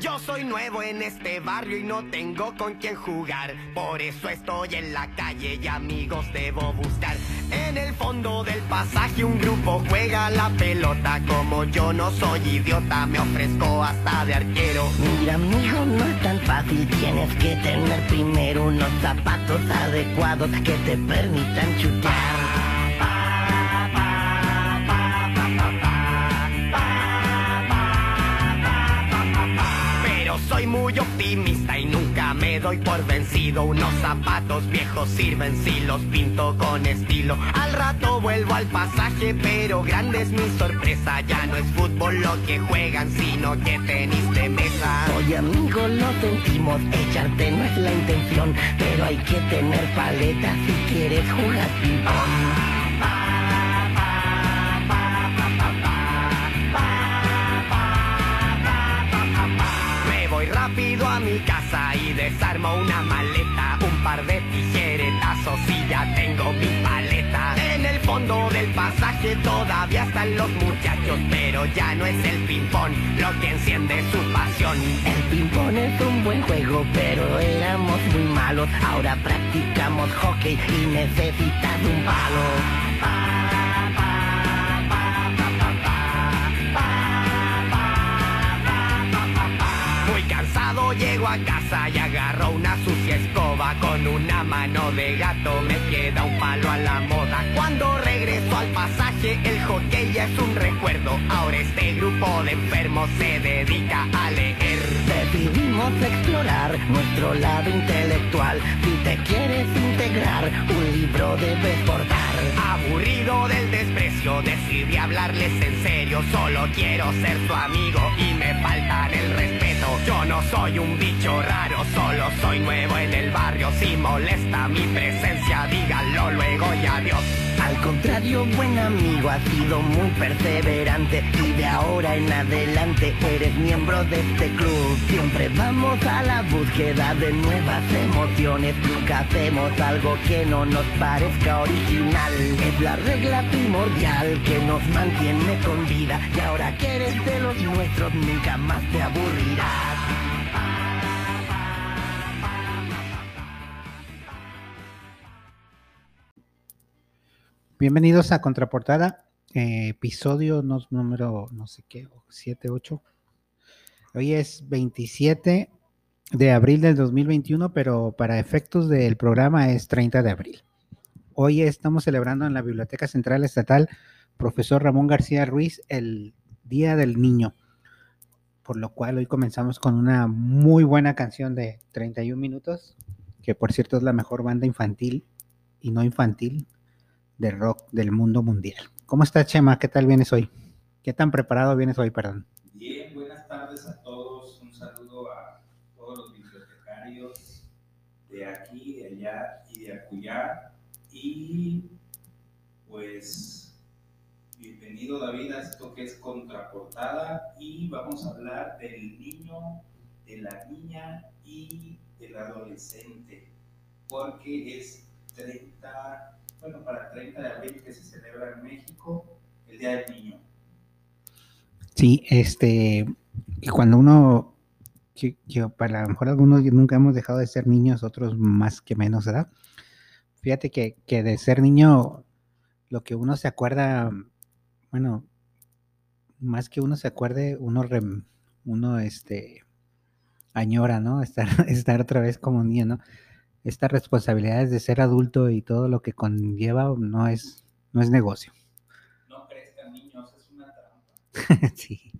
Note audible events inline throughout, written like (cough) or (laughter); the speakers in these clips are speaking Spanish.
Yo soy nuevo en este barrio y no tengo con quién jugar. Por eso estoy en la calle y amigos debo buscar. En el fondo del pasaje un grupo juega la pelota. Como yo no soy idiota, me ofrezco hasta de arquero. Mira, amigo, no es tan fácil. Tienes que tener primero unos zapatos adecuados que te permitan chutar. Muy optimista y nunca me doy por vencido. Unos zapatos viejos sirven si los pinto con estilo. Al rato vuelvo al pasaje, pero grande es mi sorpresa. Ya no es fútbol lo que juegan, sino que tenis de mesa. Oye amigo, lo sentimos, echarte no es la intención, pero hay que tener paleta si quieres jugar. Rápido a mi casa y desarmo una maleta, un par de tijeretazos y ya tengo mi paleta. En el fondo del pasaje todavía están los muchachos, pero ya no es el ping-pong lo que enciende su pasión. El ping-pong es un buen juego, pero éramos muy malos. Ahora practicamos hockey y necesitas un palo. Cansado llego a casa y agarro una sucia escoba. Con una mano de gato me queda un palo a la moda. Cuando regreso al pasaje el hockey ya es un recuerdo. Ahora este grupo de enfermos se dedica a leer. Decidimos explorar nuestro lado intelectual. Si te quieres integrar, un libro debes portar. Aburrido del desprecio, decidí hablarles en serio. Solo quiero ser tu amigo y me faltan el respeto. Yo no soy un bicho raro, solo soy nuevo en el barrio Si molesta mi presencia, díganlo luego y adiós Al contrario, buen amigo, has sido muy perseverante y de ahora en adelante eres miembro de este club. Siempre vamos a la búsqueda de nuevas emociones, nunca hacemos algo que no nos parezca original. Es la regla primordial que nos mantiene con vida y ahora que eres de los nuestros nunca más te aburrirás. Bienvenidos a Contraportada, eh, episodio no- número no sé qué, 7, 8. Hoy es 27 de abril del 2021, pero para efectos del programa es 30 de abril. Hoy estamos celebrando en la Biblioteca Central Estatal, profesor Ramón García Ruiz, el Día del Niño, por lo cual hoy comenzamos con una muy buena canción de 31 minutos, que por cierto es la mejor banda infantil y no infantil de rock del mundo mundial. ¿Cómo estás, Chema? ¿Qué tal vienes hoy? ¿Qué tan preparado vienes hoy, perdón? Bien, buenas tardes a todos. Un saludo a todos los bibliotecarios de aquí, de allá y de acullá. Y pues, bienvenido David a esto que es contraportada y vamos a hablar del niño, de la niña y del adolescente, porque es 30, bueno, para 30 de abril que se celebra en México el Día del Niño. Sí, este, cuando uno, yo, para lo mejor algunos nunca hemos dejado de ser niños, otros más que menos, ¿verdad? Fíjate que, que de ser niño, lo que uno se acuerda, bueno, más que uno se acuerde, uno, rem- uno, este, añora, ¿no? Estar, (laughs) estar otra vez como niño, ¿no? Estas responsabilidades de ser adulto y todo lo que conlleva no es, no es negocio. No crezcan niños, es una trampa. (laughs) Sí,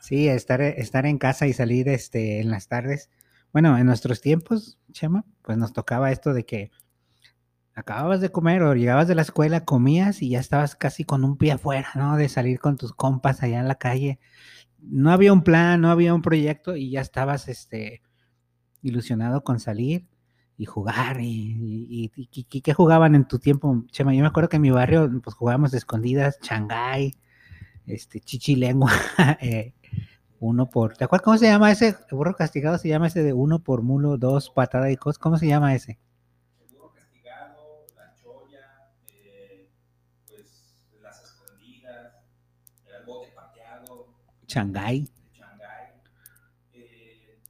sí, estar, estar en casa y salir este, en las tardes. Bueno, en nuestros tiempos, Chema, pues nos tocaba esto de que acababas de comer o llegabas de la escuela, comías y ya estabas casi con un pie afuera, ¿no? De salir con tus compas allá en la calle. No había un plan, no había un proyecto y ya estabas este, ilusionado con salir y jugar. Y, y, y- y- y- ¿qué jugaban en tu tiempo, Chema? Yo me acuerdo que en mi barrio pues jugábamos escondidas, Shanghái, este, chichilengua, (laughs) eh, uno por, ¿te acuerdas cómo se llama ese? El burro castigado se llama ese de uno por mulo, dos patada y cos, ¿cómo se llama ese? Seguro castigado, la cholla, eh, pues las escondidas, el bote pateado, el Shanghái. Eh,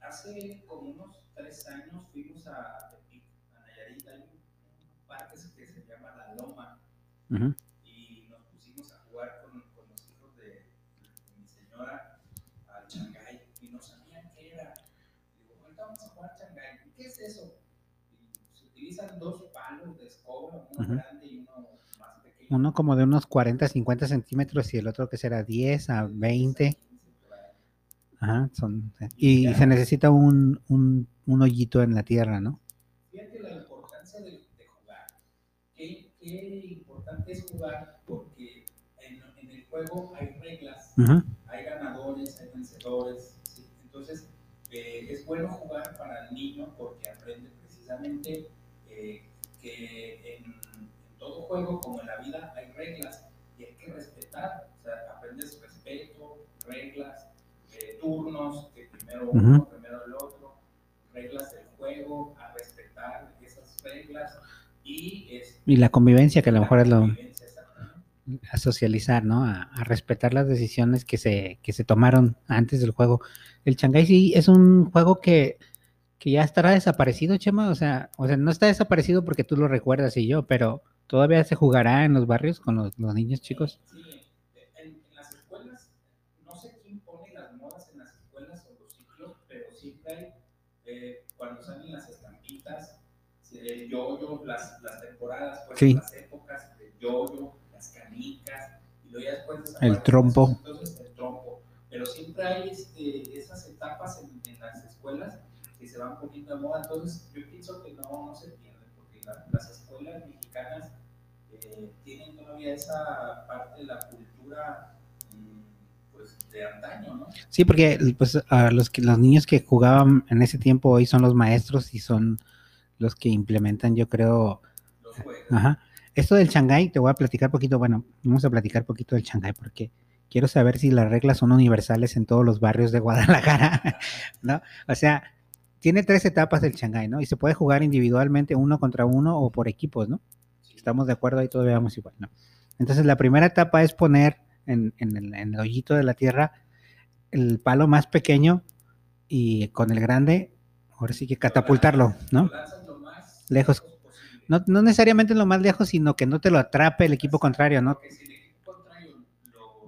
hace como unos tres años fuimos a Tepic, a Nayarit, hay un, un parque que se llama La Loma, Ujú. y nos pusimos a jugar con, con los hijos de, de mi señora al Shanghai y no sabían qué era. Digo, ahorita vamos a jugar Shanghai. ¿Y ¿Qué es eso? Y se utilizan dos palos de escoba, uno Ujú. grande y uno más pequeño. Uno como de unos 40, 50 centímetros y el otro que será 10 a 20. Ajá, son, y se necesita un, un, un hoyito en la tierra, ¿no? Fíjate la importancia de, de jugar. Qué, qué importante es jugar porque en, en el juego hay reglas, hay ganadores, hay vencedores. ¿sí? Entonces, eh, es bueno jugar para el niño porque aprende precisamente eh, que en, en todo juego, como en la vida, hay reglas y hay que respetar. O sea, aprendes respeto, reglas, eh, turnos, que primero uno, primero el otro, reglas del juego, a respetar esas reglas y, la convivencia, que a lo mejor es lo, a socializar, ¿no? A, a respetar las decisiones que se, que se tomaron antes del juego. El Shanghai sí es un juego que, que ya estará desaparecido, Chema. O sea, o sea, no está desaparecido porque tú lo recuerdas y yo, pero todavía se jugará en los barrios con los, los niños chicos. Sí, en, en las escuelas, no sé quién pone las modas en las escuelas o los ciclos, pero hay, eh, cuando salen las estampitas, el yoyo, las, las temporadas, pues Sí. las épocas, el yoyo, las canicas, y luego ya después El trompo. Entonces, el trompo. Pero siempre hay este, esas etapas en, en las escuelas que se van poniendo de moda, entonces yo pienso que no, no se pierden, porque la- las escuelas mexicanas eh, tienen todavía esa parte de la cultura mm, pues de antaño, ¿no? Sí, porque pues a los que los niños que jugaban en ese tiempo hoy son los maestros y son los que implementan, yo creo, Los juegos. Ajá. Esto del Shanghái, te voy a platicar poquito, bueno, vamos a platicar poquito del Shanghái porque quiero saber si las reglas son universales en todos los barrios de Guadalajara, (laughs) ¿no? O sea, tiene tres etapas del Shanghái, ¿no? Y se puede jugar individualmente uno contra uno o por equipos, ¿no? Sí. Estamos de acuerdo ahí, todos veamos igual, ¿no? Entonces, la primera etapa es poner en, en el, en el hoyito de la tierra el palo más pequeño y con el grande, ahora sí que catapultarlo, ¿no? Lo lanzas lo más Lejos. No, no necesariamente lo más lejos, sino que no te lo atrape el equipo contrario, ¿no?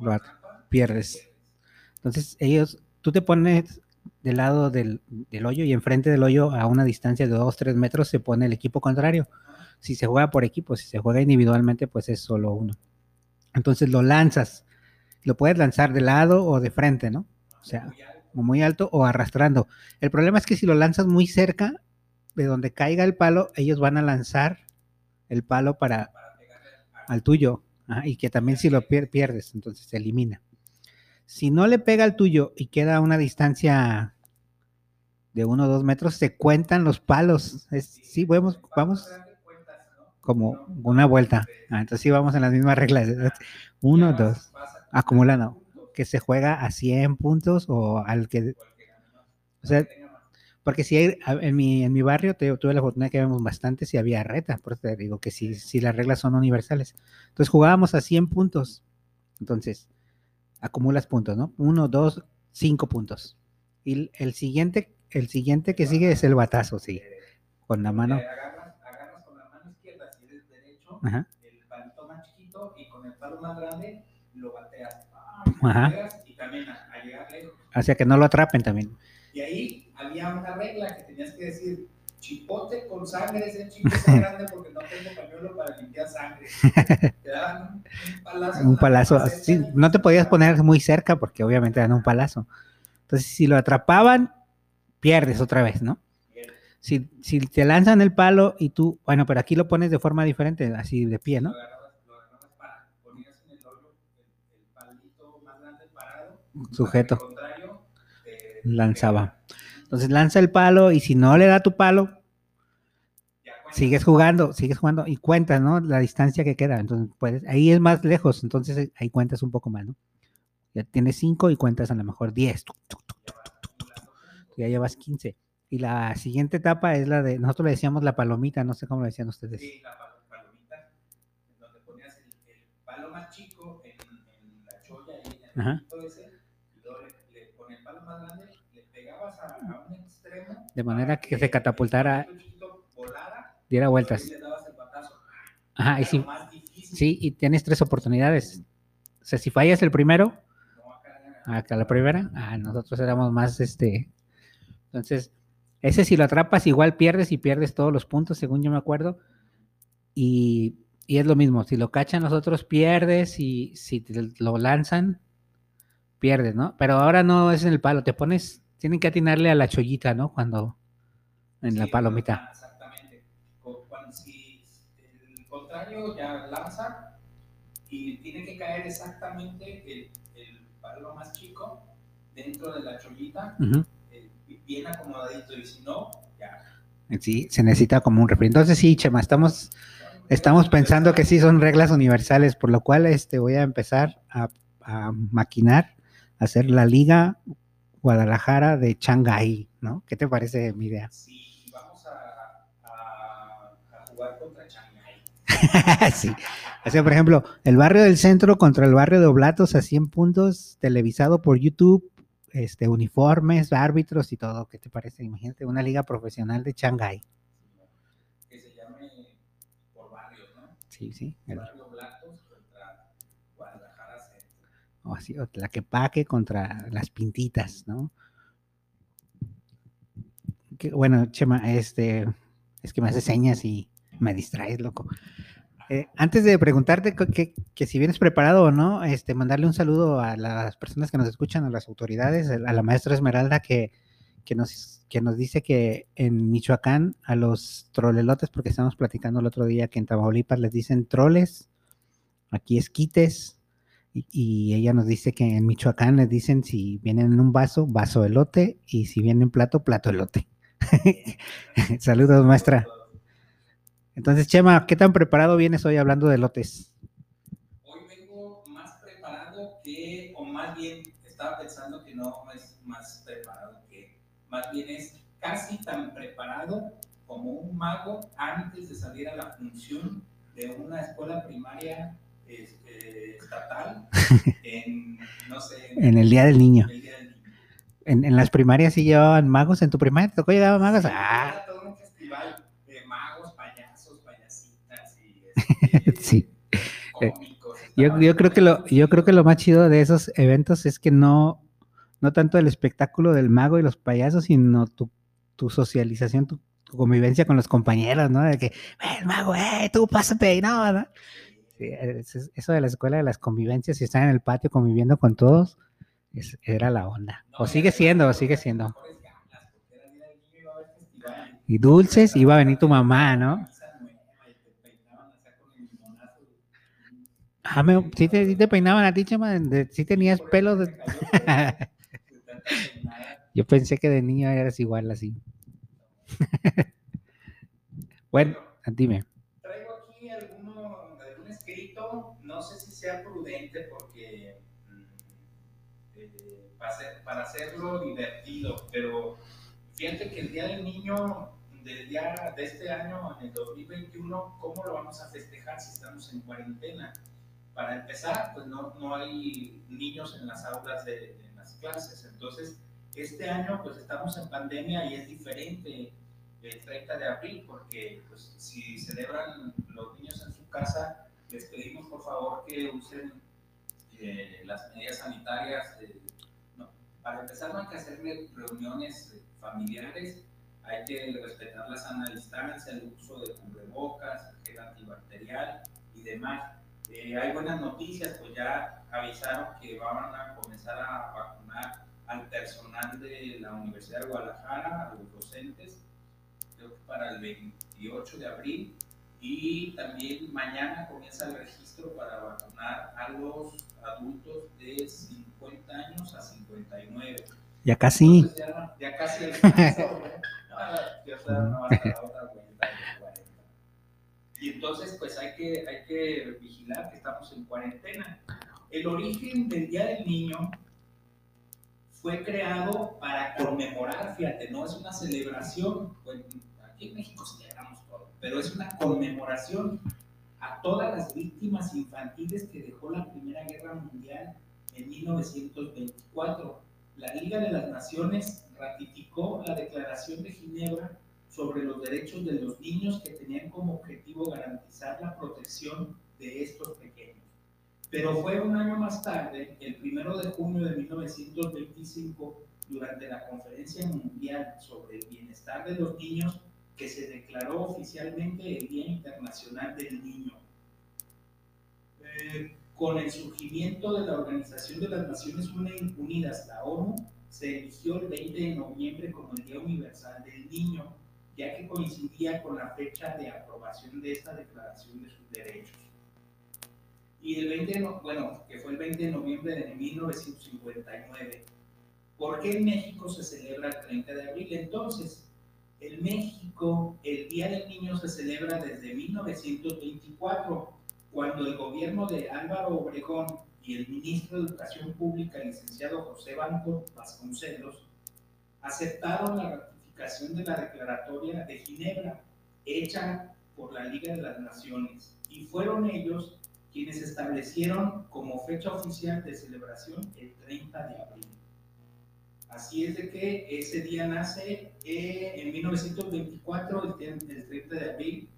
Lo, pierdes. Entonces, ellos, tú te pones del lado del, del hoyo y enfrente del hoyo a una distancia de 2, 3 metros se pone el equipo contrario. Si se juega por equipo, si se juega individualmente, pues es solo uno. Entonces lo lanzas. Lo puedes lanzar de lado o de frente, ¿no? O sea, muy alto o arrastrando. El problema es que si lo lanzas muy cerca de donde caiga el palo, ellos van a lanzar el palo para, al- tuyo ajá, y que también si lo pier- pierdes, entonces se elimina. Si no le pega al tuyo y queda a una distancia de uno o dos metros, se cuentan los palos. Es- sí, vamos, vamos como una vuelta. Ah, entonces sí vamos en las mismas reglas. (laughs) Uno, dos. Acumulando. Que se juega a 100 puntos o al que... O sea, el que tenga más. Porque si hay, en mi, en mi barrio te- tuve la fortuna que vemos bastantes y había reta, por eso te digo que sí, sí las reglas son universales. Entonces jugábamos a 100 puntos. Entonces, acumulas puntos, ¿no? Uno, dos, cinco puntos. Y el- siguiente, el siguiente que sigue es el batazo, sí. Con la mano. Porque Agarras, agarras con la mano izquierda, si eres derecho, Ajá. el palito más chiquito y con el palo más grande lo bateas. ¡pam! Ajá. Lo Y también a, a llegar lejos. O sea que no lo atrapen también. Y ahí había una regla que tenías que decir, chipote con sangre, ese chipote es grande porque no tengo pañuelo para limpiar sangre. (laughs) Te daban un, un palazo. en Un la palazo. maceta sí, no te podías poner muy cerca porque obviamente dan un palazo. Entonces, si lo atrapaban, pierdes otra vez, ¿no? Si, si te lanzan el palo y tú, bueno, pero aquí lo pones de forma diferente, así de pie, ¿no? agarrabas, lo agarrabas para, ponías en el hoyo el, el palito más grande parado. Sujeto. Lanzaba. Entonces lanza el palo y si no le da tu palo, sigues jugando, sigues jugando y cuentas, ¿no? La distancia que queda. Entonces, puedes, ahí es más lejos, entonces eh, ahí cuentas un poco más, ¿no? Ya tienes cinco y cuentas a lo mejor 10. tuc, tuc, tuc, tuc, tuc, tuc, tuc. Ya llevas 15. Y la siguiente etapa es la de, nosotros le decíamos la palomita, no sé cómo le decían ustedes. Sí, la pal- palomita, donde ponías el, el palo más chico en, en la cholla y en el ese, de manera que se catapultara, diera vueltas. Ajá, y sí, sí, y tienes tres oportunidades. O sea, si fallas el primero, acá la primera, ah, nosotros éramos más, este, entonces, ese si lo atrapas igual pierdes y pierdes todos los puntos, según yo me acuerdo, y, y es lo mismo, si lo cachan nosotros pierdes y si te lo lanzan, pierdes, ¿no? Pero ahora no es en el palo, te pones, tienen que atinarle a la chollita, ¿no? Cuando, en la palomita. Exactamente. Cuando, si el contrario ya lanza y tiene que caer exactamente el, el palo más chico dentro de la chollita, eh, bien acomodadito, y si no, ya. Sí, se necesita como un refri. Entonces sí, Chema, estamos, estamos pensando que sí son reglas universales, por lo cual este, voy a empezar a, a maquinar, a hacer la Liga Guadalajara de Shanghái, ¿no? ¿Qué te parece mi idea? Si vamos a, a, a jugar contra Shanghai. (laughs) sí. O sea, por ejemplo, el barrio del centro contra el barrio de Oblatos a 100 puntos, televisado por YouTube, este, uniformes, árbitros y todo. ¿Qué te parece? Imagínate una liga profesional de Shanghái. que se llame por barrios, ¿no? Sí, sí. el- Barrio Blatos contra Guadalajara Centro. O así, o Tlaquepaque contra las pintitas, ¿no? Que, bueno, Chema, este, es que me hace señas y me distraes, loco. Eh, antes de preguntarte que, que si vienes preparado o no, este, mandarle un saludo a las personas que nos escuchan, a las autoridades, a la maestra Esmeralda que, que, nos, que nos dice que en Michoacán a los trolelotes, porque estamos platicando el otro día que en Tamaulipas les dicen troles, aquí esquites, y, ella nos dice que en Michoacán les dicen si vienen en un vaso, vaso elote, y si vienen en plato, plato elote. (laughs) Saludos, maestra. Entonces, Chema, ¿qué tan preparado vienes hoy hablando de lotes? Hoy vengo más preparado que, o más bien estaba pensando que no es más preparado que, más bien es casi tan preparado como un mago antes de salir a la función de una escuela primaria este, estatal (laughs) en, no sé, En el Día del Niño. el Día del Niño. En, en las primarias sí llevaban magos. ¿En tu primaria te tocó llevar magos? Sí, Ah, Era todo un festival de magos, payasos, payasitas y (laughs) este, Sí. cómicos. yo, yo creo que lo, yo creo que lo más chido de esos eventos es que no, no tanto el espectáculo del mago y los payasos, sino tu, tu socialización, tu, tu convivencia con los compañeros, ¿no? De que, "Eh, el mago, eh, tú pásate y no, ¿no? Sí, eso, de la escuela de las convivencias y estar en el patio conviviendo con todos, es- era la onda. O sigue siendo, o sigue siendo. Y dulces, iba a venir tu mamá, ¿no? Ah, me, sí, te, sí te peinaban a ti, Chema, de- sí tenías pelo de... (laughs) Yo pensé que de niño eras igual así. (laughs) bueno, dime. Traigo aquí alguno, algún escrito, no sé si sea prudente porque mm, eh, para, hacer- para hacerlo divertido, pero fíjate que el Día del Niño del día de este año, en el 2021, ¿cómo lo vamos a festejar si estamos en cuarentena? Para empezar, pues no, no hay niños en las aulas de las clases, entonces este año pues estamos en pandemia y es diferente el 30 de abril, porque pues, si celebran los niños en su casa, les pedimos por favor que usen eh, las medidas sanitarias. eh, para empezar, no hay que hacer re- reuniones eh, familiares, hay que respetar la sana distancia, el uso de cubrebocas, gel antibacterial y demás. Eh, hay buenas noticias, pues ya avisaron que van a comenzar a vacunar al personal de la Universidad de Guadalajara, a los docentes, creo que para el 28 de abril. Y también mañana comienza el registro para vacunar a los adultos de 50 años a 59. Ya casi. Entonces ya, ya casi (laughs) ya está a la otra vuelta de los 40. Y entonces, pues hay que, hay que vigilar que estamos en cuarentena. El origen del Día del Niño fue creado para conmemorar, fíjate, no es una celebración, aquí en México celebramos todo, pero es una conmemoración a todas las víctimas infantiles que dejó la Primera Guerra Mundial en 1924. La Liga de las Naciones ratificó la Declaración de Ginebra sobre los derechos de los niños que tenían como objetivo garantizar la protección de estos pequeños. Pero fue un año más tarde, el primero de junio de 1925, durante la Conferencia Mundial sobre el Bienestar de los Niños, que se declaró oficialmente el Día Internacional del Niño. Eh, con el surgimiento de la Organización de las Naciones Unidas, la ONU, se eligió el 20 de noviembre como el Día Universal del Niño, ya que coincidía con la fecha de aprobación de esta Declaración de sus Derechos. Y el 20 de, bueno, que fue el 20 de noviembre de 1959. ¿Por qué en México se celebra el 30 de abril? Entonces, en México el Día del Niño se celebra desde 1924, cuando el gobierno de Álvaro Obregón y el ministro de Educación Pública, licenciado José Banco Vasconcelos, aceptaron la ratificación de la declaratoria de Ginebra, hecha por la Liga de las Naciones, y fueron ellos quienes establecieron como fecha oficial de celebración el 30 de abril. Así es de que ese día nace eh, en 1924, el, el 30 de abril,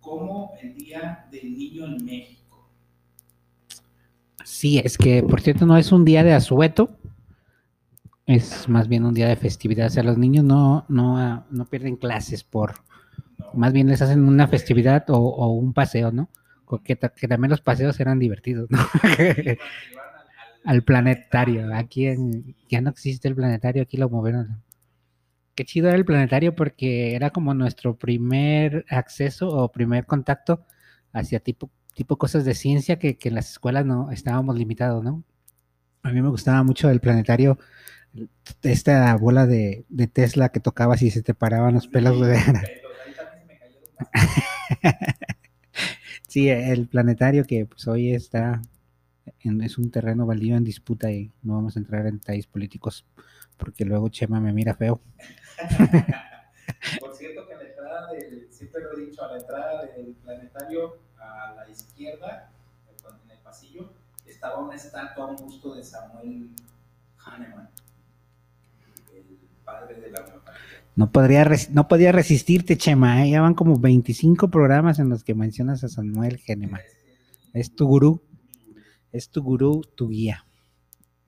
como el Día del Niño en México. Sí, es que por cierto no es un día de asueto, es más bien un día de festividad. O sea, los niños no, no, no pierden clases por, más bien les hacen una festividad o, o un paseo, ¿no? Que, que, también los paseos eran divertidos, ¿no? (laughs) al planetario. Aquí en, ya no existe el planetario, aquí lo movieron. Qué chido era el planetario porque era como nuestro primer acceso o primer contacto hacia tipo, tipo cosas de ciencia que, que en las escuelas no estábamos limitados, ¿no? A mí me gustaba mucho el planetario, esta bola de, de Tesla que tocaba y se te paraban los pelos. De... sí, el planetario que pues hoy está es un terreno baldío en disputa y no vamos a entrar en detalles políticos porque luego Chema me mira feo. Por cierto que a la entrada del, siempre lo he dicho, a la entrada del planetario a la izquierda, en el pasillo, estaba una estatua, un busto de Samuel Hahnemann, el padre de la homeopatía. No, podría no podía resistirte, Chema. ¿eh? Ya van como 25 programas en los que mencionas a Samuel Hahnemann. Es tu gurú es tu gurú, tu guía.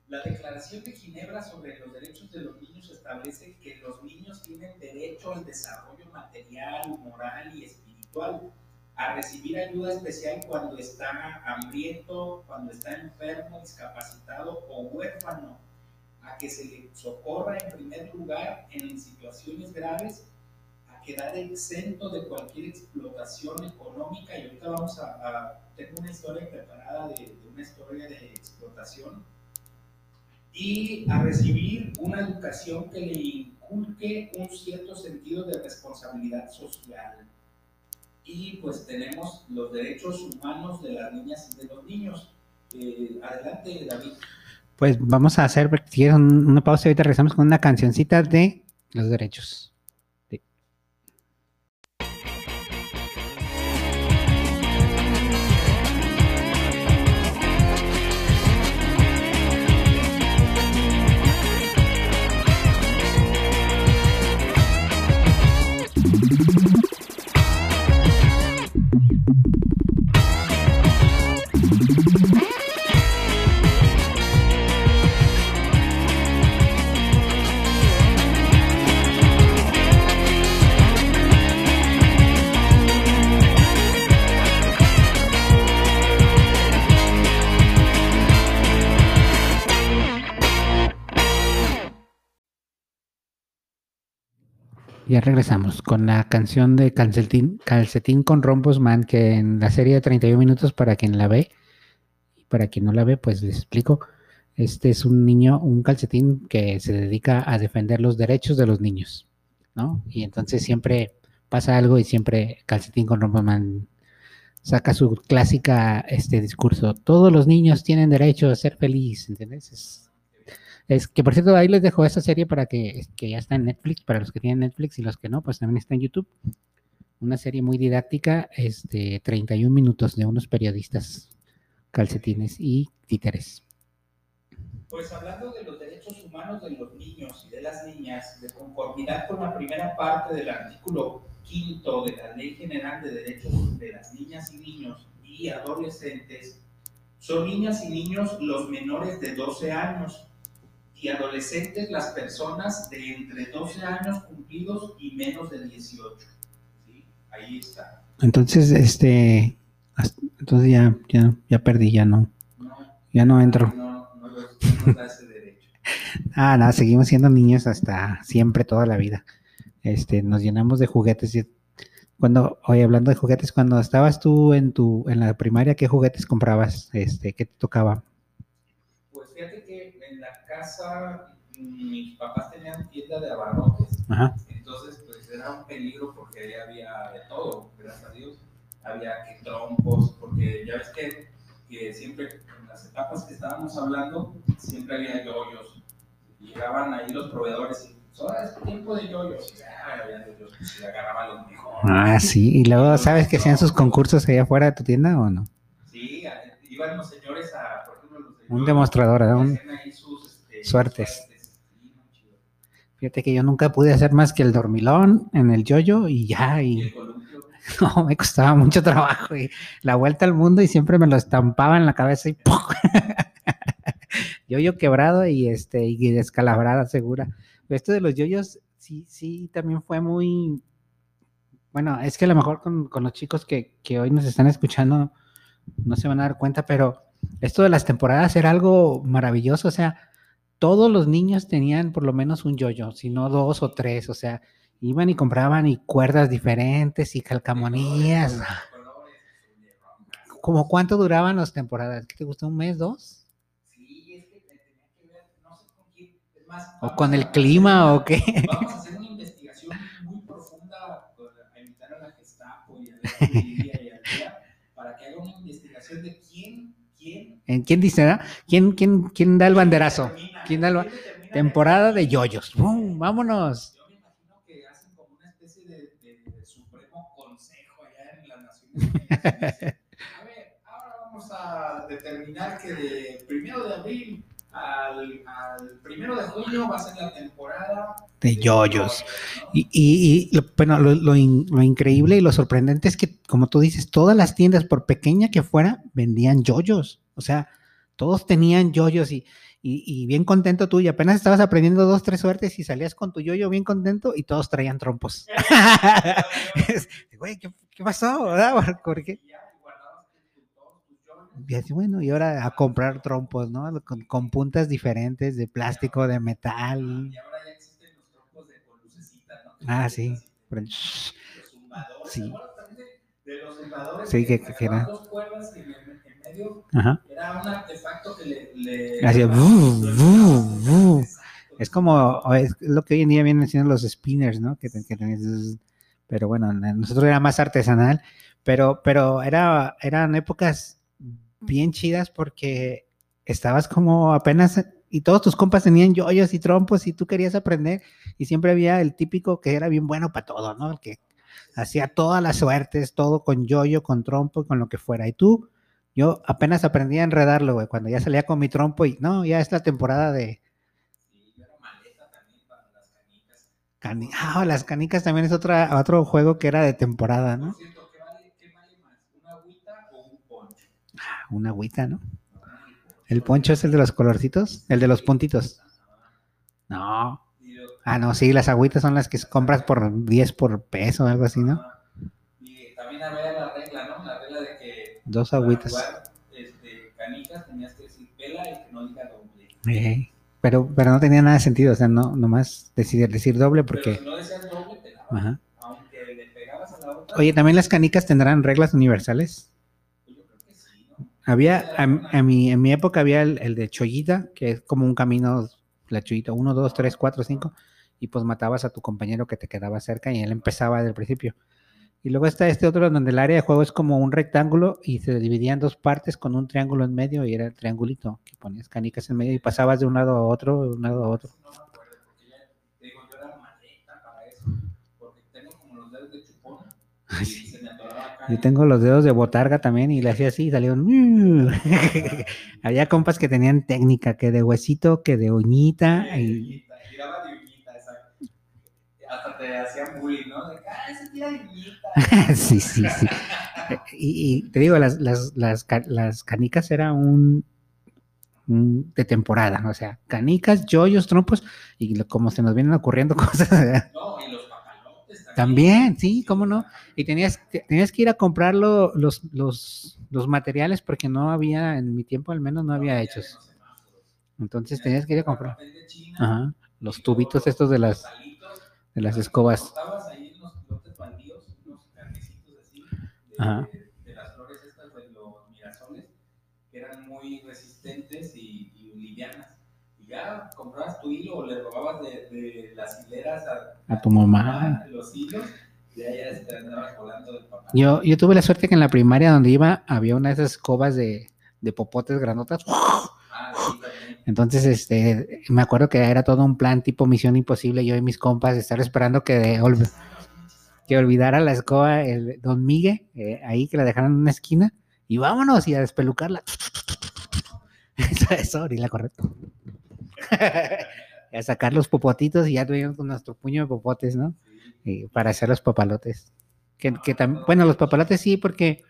La Declaración de Ginebra sobre los Derechos de los Niños establece que los niños tienen derecho al desarrollo material, moral y espiritual, a recibir ayuda especial cuando está hambriento, cuando está enfermo, discapacitado o huérfano, a que se le socorra en primer lugar en situaciones graves quedar exento de cualquier explotación económica y ahorita vamos a, tengo una historia preparada de, una historia de explotación y a recibir una educación que le inculque un cierto sentido de responsabilidad social. Y pues tenemos los derechos humanos de las niñas y de los niños. Eh, adelante, David. Pues vamos a hacer, una pausa y ahorita regresamos con una cancioncita de los derechos. you Ya regresamos con la canción de Calcetín, Calcetín con Rombos Man, que en la serie de 31 minutos, para quien la ve, y para quien no la ve, pues les explico. Este es un niño, un calcetín que se dedica a defender los derechos de los niños, ¿no? Y entonces siempre pasa algo y siempre Calcetín con Rombos Man saca su clásica este discurso. Todos los niños tienen derecho a ser feliz, ¿entiendes? Es, es que por cierto, ahí les dejo esa serie para que, que ya está en Netflix, para los que tienen Netflix y los que no, pues también está en YouTube. Una serie muy didáctica, este, 31 minutos de unos periodistas calcetines y títeres. Pues hablando de los derechos humanos de los niños y de las niñas, de conformidad con la primera parte del artículo quinto de la Ley General de Derechos de las Niñas y Niños y Adolescentes, son niñas y niños los menores de 12 años y adolescentes las personas de entre 12 años cumplidos y menos de 18. ¿Sí? Ahí está. Entonces, este, entonces ya, ya, ya perdí, ya no, No, ya no entro. no, no, no da ese derecho. (laughs) Ah, nada, seguimos siendo niños hasta siempre, toda la vida. Este, nos llenamos de juguetes. y- Cuando, oye, hablando de juguetes, cuando estabas tú en tu, en la primaria, ¿qué juguetes comprabas? Este, ¿qué te tocaba? Pues fíjate que en la casa mis papás tenían tienda de abarrotes, Ajá. entonces pues era un peligro porque ahí había de todo, gracias a Dios. Había que trompos, porque ya ves que, que siempre en las etapas que estábamos hablando, siempre había yoyos. Llegaban ahí los proveedores y ahora es tiempo de yoyos. Y había yoyos, y agarraban los mejores. Ah, sí. Y luego, ¿sabes que hacían sus concursos allá afuera de tu tienda o no? Sí, iban los señores a, por ejemplo, los de Un demostrador, y Un- hacían ahí este, Suertes. Fíjate que yo nunca pude hacer más que el dormilón en el yoyo y ya, Y (laughs) no, me costaba mucho trabajo y la vuelta al mundo y siempre me lo estampaba en la cabeza y (laughs) ¡pum! yoyo quebrado y este y descalabrada segura. Esto de los yoyos sí, sí, también fue muy bueno, es que a lo mejor con, con los chicos que, que hoy nos están escuchando no se van a dar cuenta, pero esto de las temporadas era algo maravilloso, o sea, todos los niños tenían por lo menos un yoyo, si no dos o tres, o sea, iban y compraban y cuerdas diferentes y calcamonías. ¿Cómo cuánto duraban las temporadas? ¿Qué te gustó? ¿Un mes, dos? Sí, es que tenía que ver, no sé con quién. Es más, ¿O con el clima o qué? Vamos a hacer una investigación muy profunda a invitar a la Gestapo y a la y a Lía para que haga una investigación de quién, quién. ¿En quién dice, no? ¿Quién, quién, quién da el banderazo? Determina- ¿Quién da el ba- determina Temporada de yoyos. ¡Bum! ¡Vámonos! Yo me imagino que hacen como una especie de, de- de supremo consejo allá en las Naciones. A ver, ahora vamos a determinar que de primero de abril al, al primero de junio va a ser la temporada De yoyos. Y, y- y lo, bueno, lo, lo in- lo increíble y lo sorprendente es que, como tú dices, todas las tiendas, por pequeña que fuera, vendían yoyos. O sea, todos tenían yoyos y, y, y bien contento tú. Y apenas estabas aprendiendo dos, tres suertes y salías con tu yoyo bien contento y todos traían trompos. (laughs) Güey, ¿qué, qué pasó? ¿verdad? ¿Por qué? Y así, bueno, y ahora a comprar trompos, ¿no? Con, con puntas diferentes de plástico, de metal. Y ahora ya existen los trompos de lucecita, ¿no? Ah, sí. Los zumbadores. Sí. ¿te acuerdas también de, los zumbadores? Sí, que- que era- dos cuerdas y en, Ajá. era un artefacto que le. le Hacía. Es como, es lo que hoy en día vienen siendo los spinners, ¿no? Que, que pero bueno, nosotros era más artesanal, pero, pero era, eran épocas bien chidas porque estabas como apenas, y todos tus compas tenían yoyos y trompos y tú querías aprender y siempre había el típico que era bien bueno para todo, ¿no? El que hacía todas las suertes, todo con yoyo, con trompo, con lo que fuera. Y tú, yo apenas aprendí a enredarlo, güey, cuando ya salía con mi trompo y no, ya es la temporada de, Sí, maleta también para las canicas. Cani- Ah, las canicas también es otra, otro juego que era de temporada, Por ¿no? cierto, ¿qué vale, qué vale más? ¿Una agüita o un poncho? Ah, agüita, ¿no? Ah, ¿El poncho es el de los colorcitos? ¿El de los puntitos? No. Ah, no, sí, las agüitas son las que compras por 10 por peso o algo así, ¿no? Y también había la regla, ¿no? La regla de que Dos agüitas. jugar este, canicas tenías que decir pela y que no diga doble. Eh, pero, pero no tenía nada de sentido, o sea, no, nomás decir, decir doble Pero porque... si no decías doble, te. Ajá. Aunque le pegabas a la otra. Oye, ¿también las canicas tendrán reglas universales? pues yo creo que sí, ¿no? Había, a, a mi, en mi época había el, el de chollita, que es como un camino, la chollita, uno, dos, tres, cuatro, cinco, y pues matabas a tu compañero que te quedaba cerca y él empezaba desde el principio. Y luego está este otro donde el área de juego es como un rectángulo y se dividía en dos partes con un triángulo en medio y era el triangulito, que ponías canicas en medio y pasabas de un lado a otro, de un lado a otro. Sí. Yo tengo los dedos de botarga también y le hacía así y salieron. (laughs) Había compas que tenían técnica, que de huesito, que de uñita. Y... uñita, tiraba de uñita, exacto. Hacían bullying, ¿no? De ah, ese tira (laughs) sí, sí, sí. Y, y te digo, las, las, las, las canicas era un, un de temporada, o sea, canicas, yoyos, trompos, y lo- como se nos vienen ocurriendo (laughs) cosas. ¿verdad? No, y los papalotes también. También, sí, cómo no. Y tenías, te- tenías que ir a comprar lo- los, los, los materiales porque no había, en mi tiempo al menos, no había hechos. Entonces tenías que ir a comprar ajá, los tubitos estos de las, de las y escobas. ahí en los lotes baldíos, unos así, de, Ajá. de las flores estas de los mirasoles, que eran muy resistentes y, y livianas. Y ya comprabas tu hilo o le robabas de, de las hileras a, A tu mamá. los hilos, y ahí andabas volando del papá. Yo, yo tuve la suerte que en la primaria donde iba había una de esas escobas de, de popotes granotas. Entonces, este, me acuerdo que era todo un plan tipo Misión Imposible, yo y mis compas, estar esperando que, que olvidara la escoba el Don Miguel, eh, ahí que la dejaran en una esquina, y vámonos y a despelucarla. (laughs) Eso, la correcto. (laughs) a sacar los popotitos y ya tuvimos con nuestro puño de popotes, ¿no? Y para hacer los papalotes. Que, que bueno, los papalotes sí, porque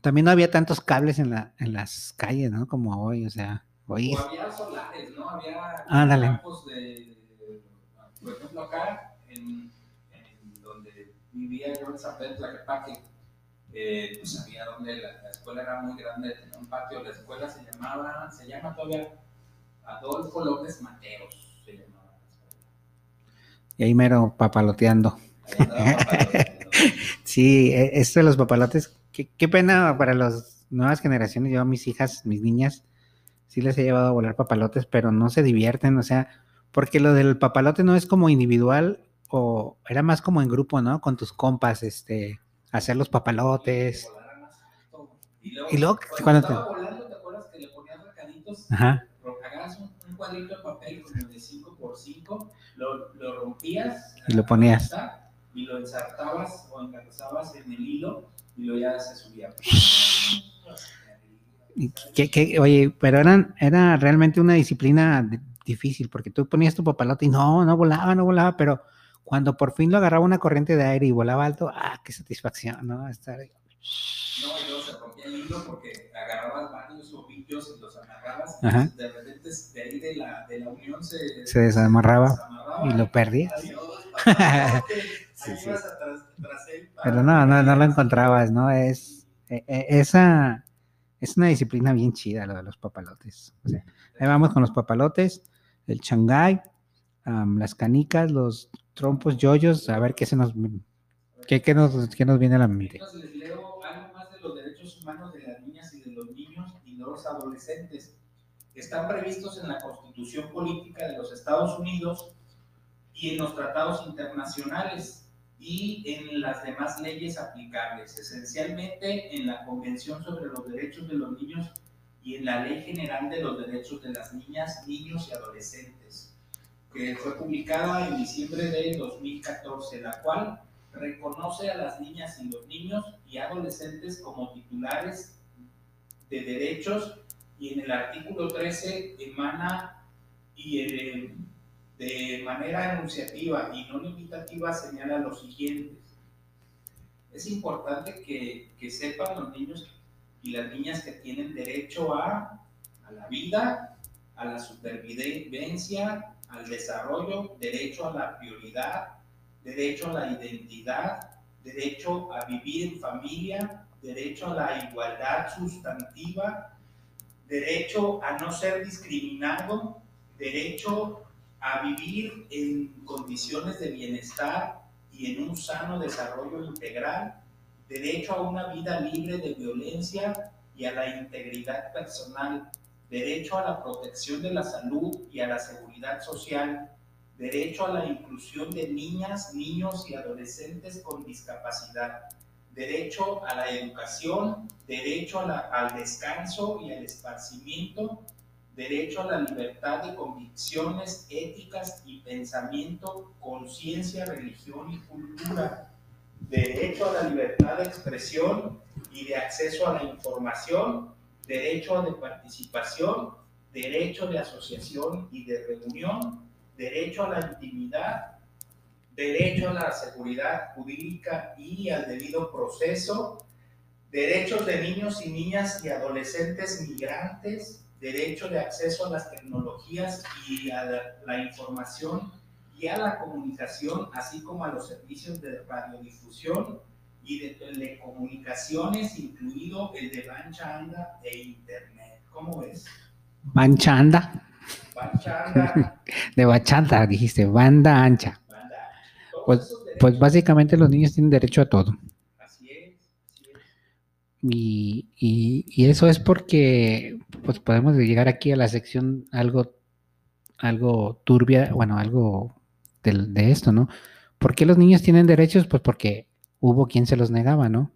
también no había tantos cables en, la, en las calles, ¿no? Como hoy, o sea, O había solares, ¿no? Había Ándale. campos de, por ejemplo, acá, en, en donde vivía yo en San Pedro Tlaquepaque, eh, pues había donde la, la escuela era muy grande, tenía un patio, la escuela se llamaba, se llama todavía Adolfo López Mateos, se llamaba la escuela. Y ahí mero papaloteando. Ahí papaloteando. (laughs) Sí, e- esto de los papalotes, qué, qué pena para las nuevas generaciones. Yo a mis hijas, mis niñas, sí les he llevado a volar papalotes, pero no se divierten, o sea, porque lo del papalote no es como individual o era más como en grupo, ¿no? Con tus compas, este, hacer los papalotes. Y luego, Y luego, cuando, cuando te- volando, ¿te acuerdas que le ponías recaditos? Ajá. agarras un, un cuadrito de papel como de 5 por 5 lo, lo rompías Y lo ponías. y lo ensartabas o engarzabas en el hilo y luego ya se subía. (laughs) Que- que- oye, pero eran, era realmente una disciplina di- difícil, porque tú ponías tu papalote y no, no volaba, no volaba, pero cuando por fin lo agarraba una corriente de aire y volaba alto, ah, qué satisfacción, ¿no? Estar ahí. No, y luego se rompía el hilo porque agarrabas varios ovillos y los amarrabas. Ajá. De repente de ahí de la, de la unión se, Se desamarraba desamarraba y lo perdías. (laughs) Sí, sí. tras para- Pero no, no, no lo encontrabas, ¿no? Es, e- e- esa, es una disciplina bien chida lo de los papalotes. O sea, ahí vamos con los papalotes, el changay, am, las canicas, los trompos, yoyos, a ver qué se nos, qué, qué nos, qué nos viene a la mente. Les leo algo más de los derechos humanos de las niñas y de los niños y de los adolescentes. Están previstos en la Constitución Política de los Estados Unidos y en los tratados internacionales y en las demás leyes aplicables, esencialmente en la Convención sobre los Derechos de los Niños y en la Ley General de los Derechos de las Niñas, Niños y Adolescentes, que fue publicada en diciembre de 2014, la cual reconoce a las niñas y los niños y adolescentes como titulares de derechos y en el artículo 13 emana y eh, de manera enunciativa y no limitativa señala lo siguiente. Es importante que, que sepan los niños y las niñas que tienen derecho a, a la vida, a la supervivencia, al desarrollo, derecho a la prioridad, derecho a la identidad, derecho a vivir en familia, derecho a la igualdad sustantiva, derecho a no ser discriminado, derecho a vivir en condiciones de bienestar y en un sano desarrollo integral, derecho a una vida libre de violencia y a la integridad personal, derecho a la protección de la salud y a la seguridad social, derecho a la inclusión de niñas, niños y adolescentes con discapacidad, derecho a la educación, derecho al descanso y al esparcimiento, derecho a la libertad de convicciones éticas y pensamiento, conciencia, religión y cultura, derecho a la libertad de expresión y de acceso a la información, derecho de participación, derecho de asociación y de reunión, derecho a la intimidad, derecho a la seguridad jurídica y al debido proceso, derechos de niños y niñas y adolescentes migrantes, derecho de acceso a las tecnologías y a la, la información y a la comunicación, así como a los servicios de radiodifusión y de telecomunicaciones, incluido el de banda ancha e internet. ¿Cómo ves? Bancha anda. Banda ancha, (laughs) De bachata, dijiste, banda ancha. banda ancha. Pues, pues básicamente los niños tienen derecho a todo. Así es, así es. Y, y- y eso es porque pues podemos llegar aquí a la sección algo, algo turbia, bueno, algo del- de, esto, ¿no? ¿Por qué los niños tienen derechos? Pues porque hubo quien se los negaba, ¿no?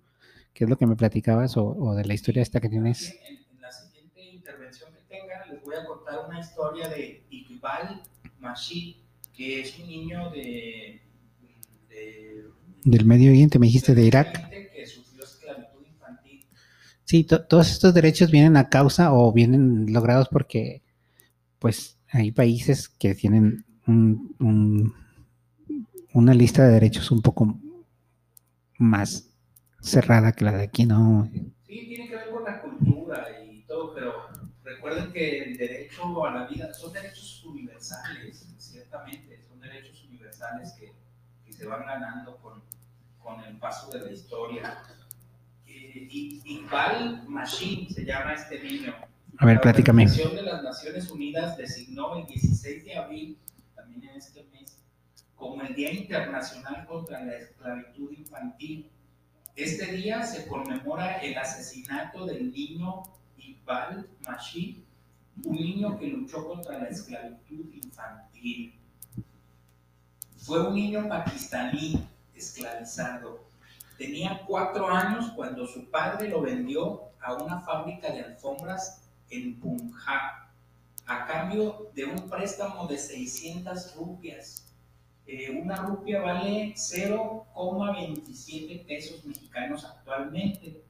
¿Qué es lo que me platicabas o, o de la historia esta que tienes? En, en la siguiente intervención que tenga, les voy a contar una historia de Iqbal Mashid, que es un niño de, de Del Medio Oriente, me dijiste de Irak. Sí, to- todos estos derechos vienen a causa o vienen logrados porque, pues, hay países que tienen un- un- una lista de derechos un poco más cerrada que la de aquí, ¿no? Sí, tiene que ver con la cultura y todo, pero recuerden que el derecho a la vida son derechos universales, ciertamente, son derechos universales que, se van ganando con el paso de la historia. Iqbal Mashin se llama este niño. A ver, La platícame. Organización de las Naciones Unidas designó el 16 de abril, también en este mes, como el Día Internacional contra la Esclavitud Infantil. Este día se conmemora el asesinato del niño Iqbal Mashid, un niño que luchó contra la esclavitud infantil. Fue un niño pakistaní esclavizado. Tenía cuatro años cuando su padre lo vendió a una fábrica de alfombras en Punjab a cambio de un préstamo de 600 rupias. Eh, una rupia vale 0,27 pesos mexicanos actualmente.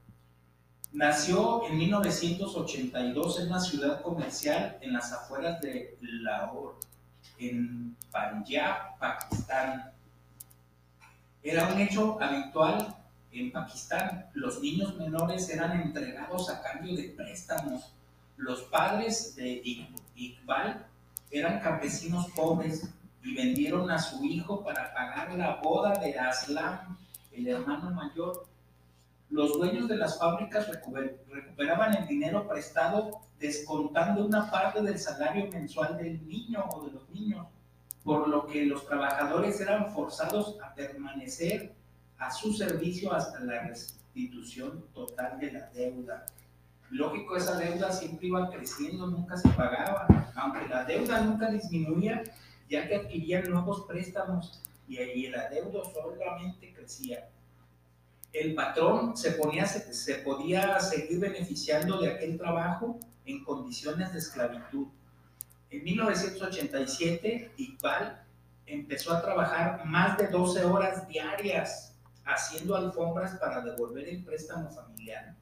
Nació en 1982 en una ciudad comercial en las afueras de Lahore, en Punjab, Pakistán. Era un hecho habitual en Pakistán. Los niños menores eran entregados a cambio de préstamos. Los padres de Iq- Iqbal eran campesinos pobres y vendieron a su hijo para pagar la boda de Aslam, el hermano mayor. Los dueños de las fábricas recuper- recuperaban el dinero prestado descontando una parte del salario mensual del niño o de los niños, por lo que los trabajadores eran forzados a permanecer a su servicio hasta la restitución total de la deuda. Lógico, esa deuda siempre iba creciendo, nunca se pagaba, aunque la deuda nunca disminuía, ya que adquirían nuevos préstamos y ahí el adeudo solamente crecía. El patrón se, ponía, se, podía seguir beneficiando de aquel trabajo en condiciones de esclavitud. En 1987, Iqbal empezó a trabajar más de 12 horas diarias haciendo alfombras para devolver el préstamo familiar.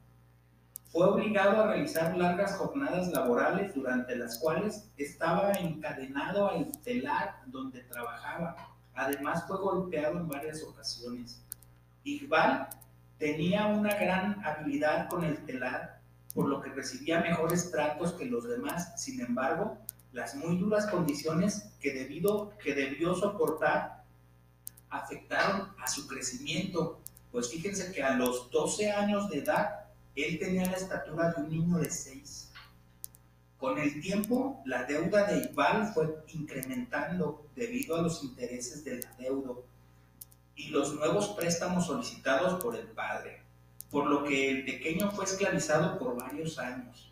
Fue obligado a realizar largas jornadas laborales durante las cuales estaba encadenado al telar donde trabajaba. Además fue golpeado en varias ocasiones. Iqbal tenía una gran habilidad con el telar, por lo que recibía mejores tratos que los demás. Sin embargo, las muy duras condiciones que, debido, que debió soportar afectaron a su crecimiento. Pues fíjense que a los 12 años de edad él tenía la estatura de un niño de 6. Con el tiempo, la deuda de Iqbal fue incrementando debido a los intereses del adeudo y los nuevos préstamos solicitados por el padre, por lo que el pequeño fue esclavizado por varios años.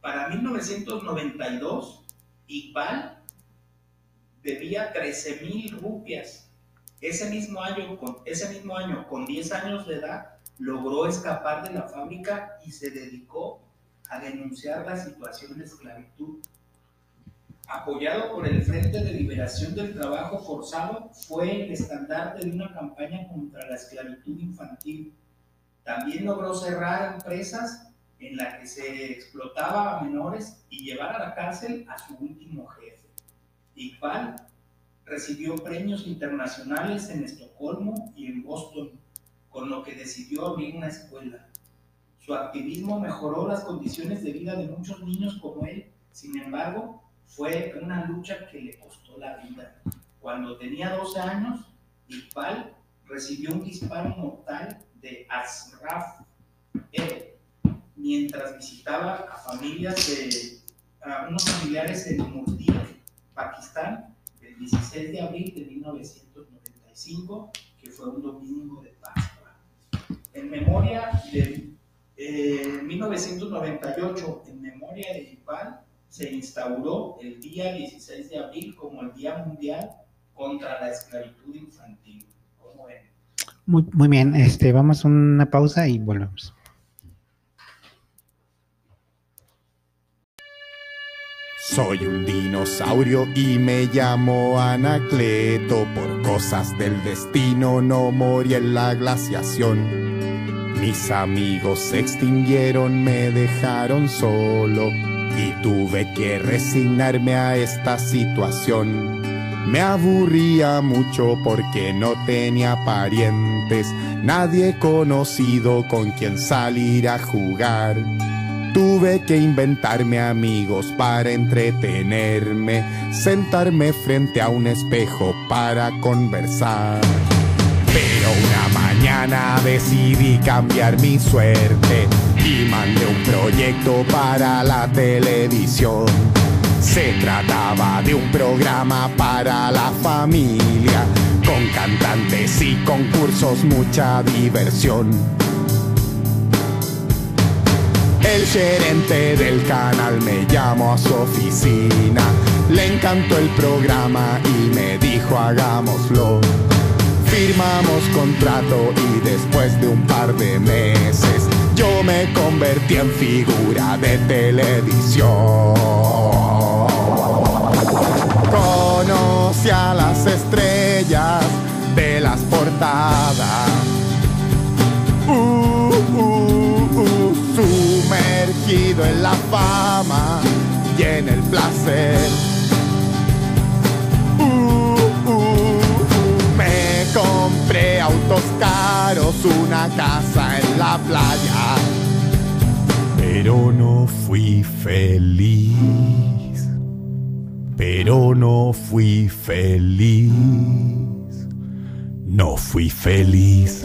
Para 1992, Iqbal debía 13 mil rupias. Ese mismo, año, con, ese mismo año, con 10 años de edad, logró escapar de la fábrica y se dedicó a denunciar la situación de esclavitud. apoyado por el Frente de Liberación del Trabajo Forzado, fue el estandarte de una campaña contra la esclavitud infantil. También logró cerrar empresas en las que se explotaba a menores y llevar a la cárcel a su último jefe. Iqbal recibió premios internacionales en Estocolmo y en Boston, con lo que decidió abrir una escuela. Su activismo mejoró las condiciones de vida de muchos niños como él, sin embargo, fue una lucha que le costó la vida. Cuando tenía 12 años, Iqbal recibió un disparo mortal de Asraf mientras visitaba a familias de a unos familiares en Murdia, Pakistán, el 16 de abril de 1995, que fue un domingo de Pascua. En memoria de eh, 1998, en memoria de Iqbal, se instauró el día 16 de abril como el Día Mundial contra la Esclavitud Infantil. Muy, muy bien, este, vamos a una pausa y volvemos. Soy un dinosaurio y me llamo Anacleto. Por cosas del destino no morí en la glaciación. Mis amigos se extinguieron, me dejaron solo y tuve que resignarme a esta situación. Me aburría mucho porque no tenía parientes, nadie conocido con quien salir a jugar. Tuve que inventarme amigos para entretenerme, sentarme frente a un espejo para conversar. Pero una mañana decidí cambiar mi suerte y mandé un proyecto para la televisión. Se trataba de un programa para la familia, con cantantes y concursos, mucha diversión. El gerente del canal me llamó a su oficina, le encantó el programa y me dijo hagámoslo. Firmamos contrato y después de un par de meses yo me convertí en figura de televisión. Conocí a las estrellas de las portadas. En la fama y en el placer. Uh, uh, uh, me compré autos caros, una casa en la playa, pero no fui feliz. Pero no fui feliz. No fui feliz.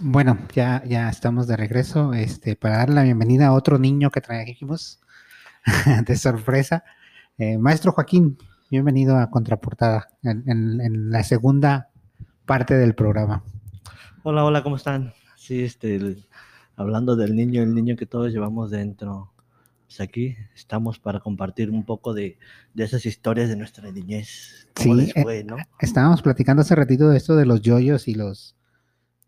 Bueno, ya, ya estamos de regreso. Este, para dar la bienvenida a otro niño que trajimos (laughs) de sorpresa. Eh, Maestro Joaquín, bienvenido a Contraportada, en, en- en la segunda parte del programa. Hola, hola, ¿cómo están? Sí, este, el- hablando del niño, el niño que todos llevamos dentro. Pues aquí estamos para compartir un poco de, de esas historias de nuestra niñez. ¿Cómo Sí, eh, fue, no? Estábamos platicando hace ratito de esto de los yoyos y los,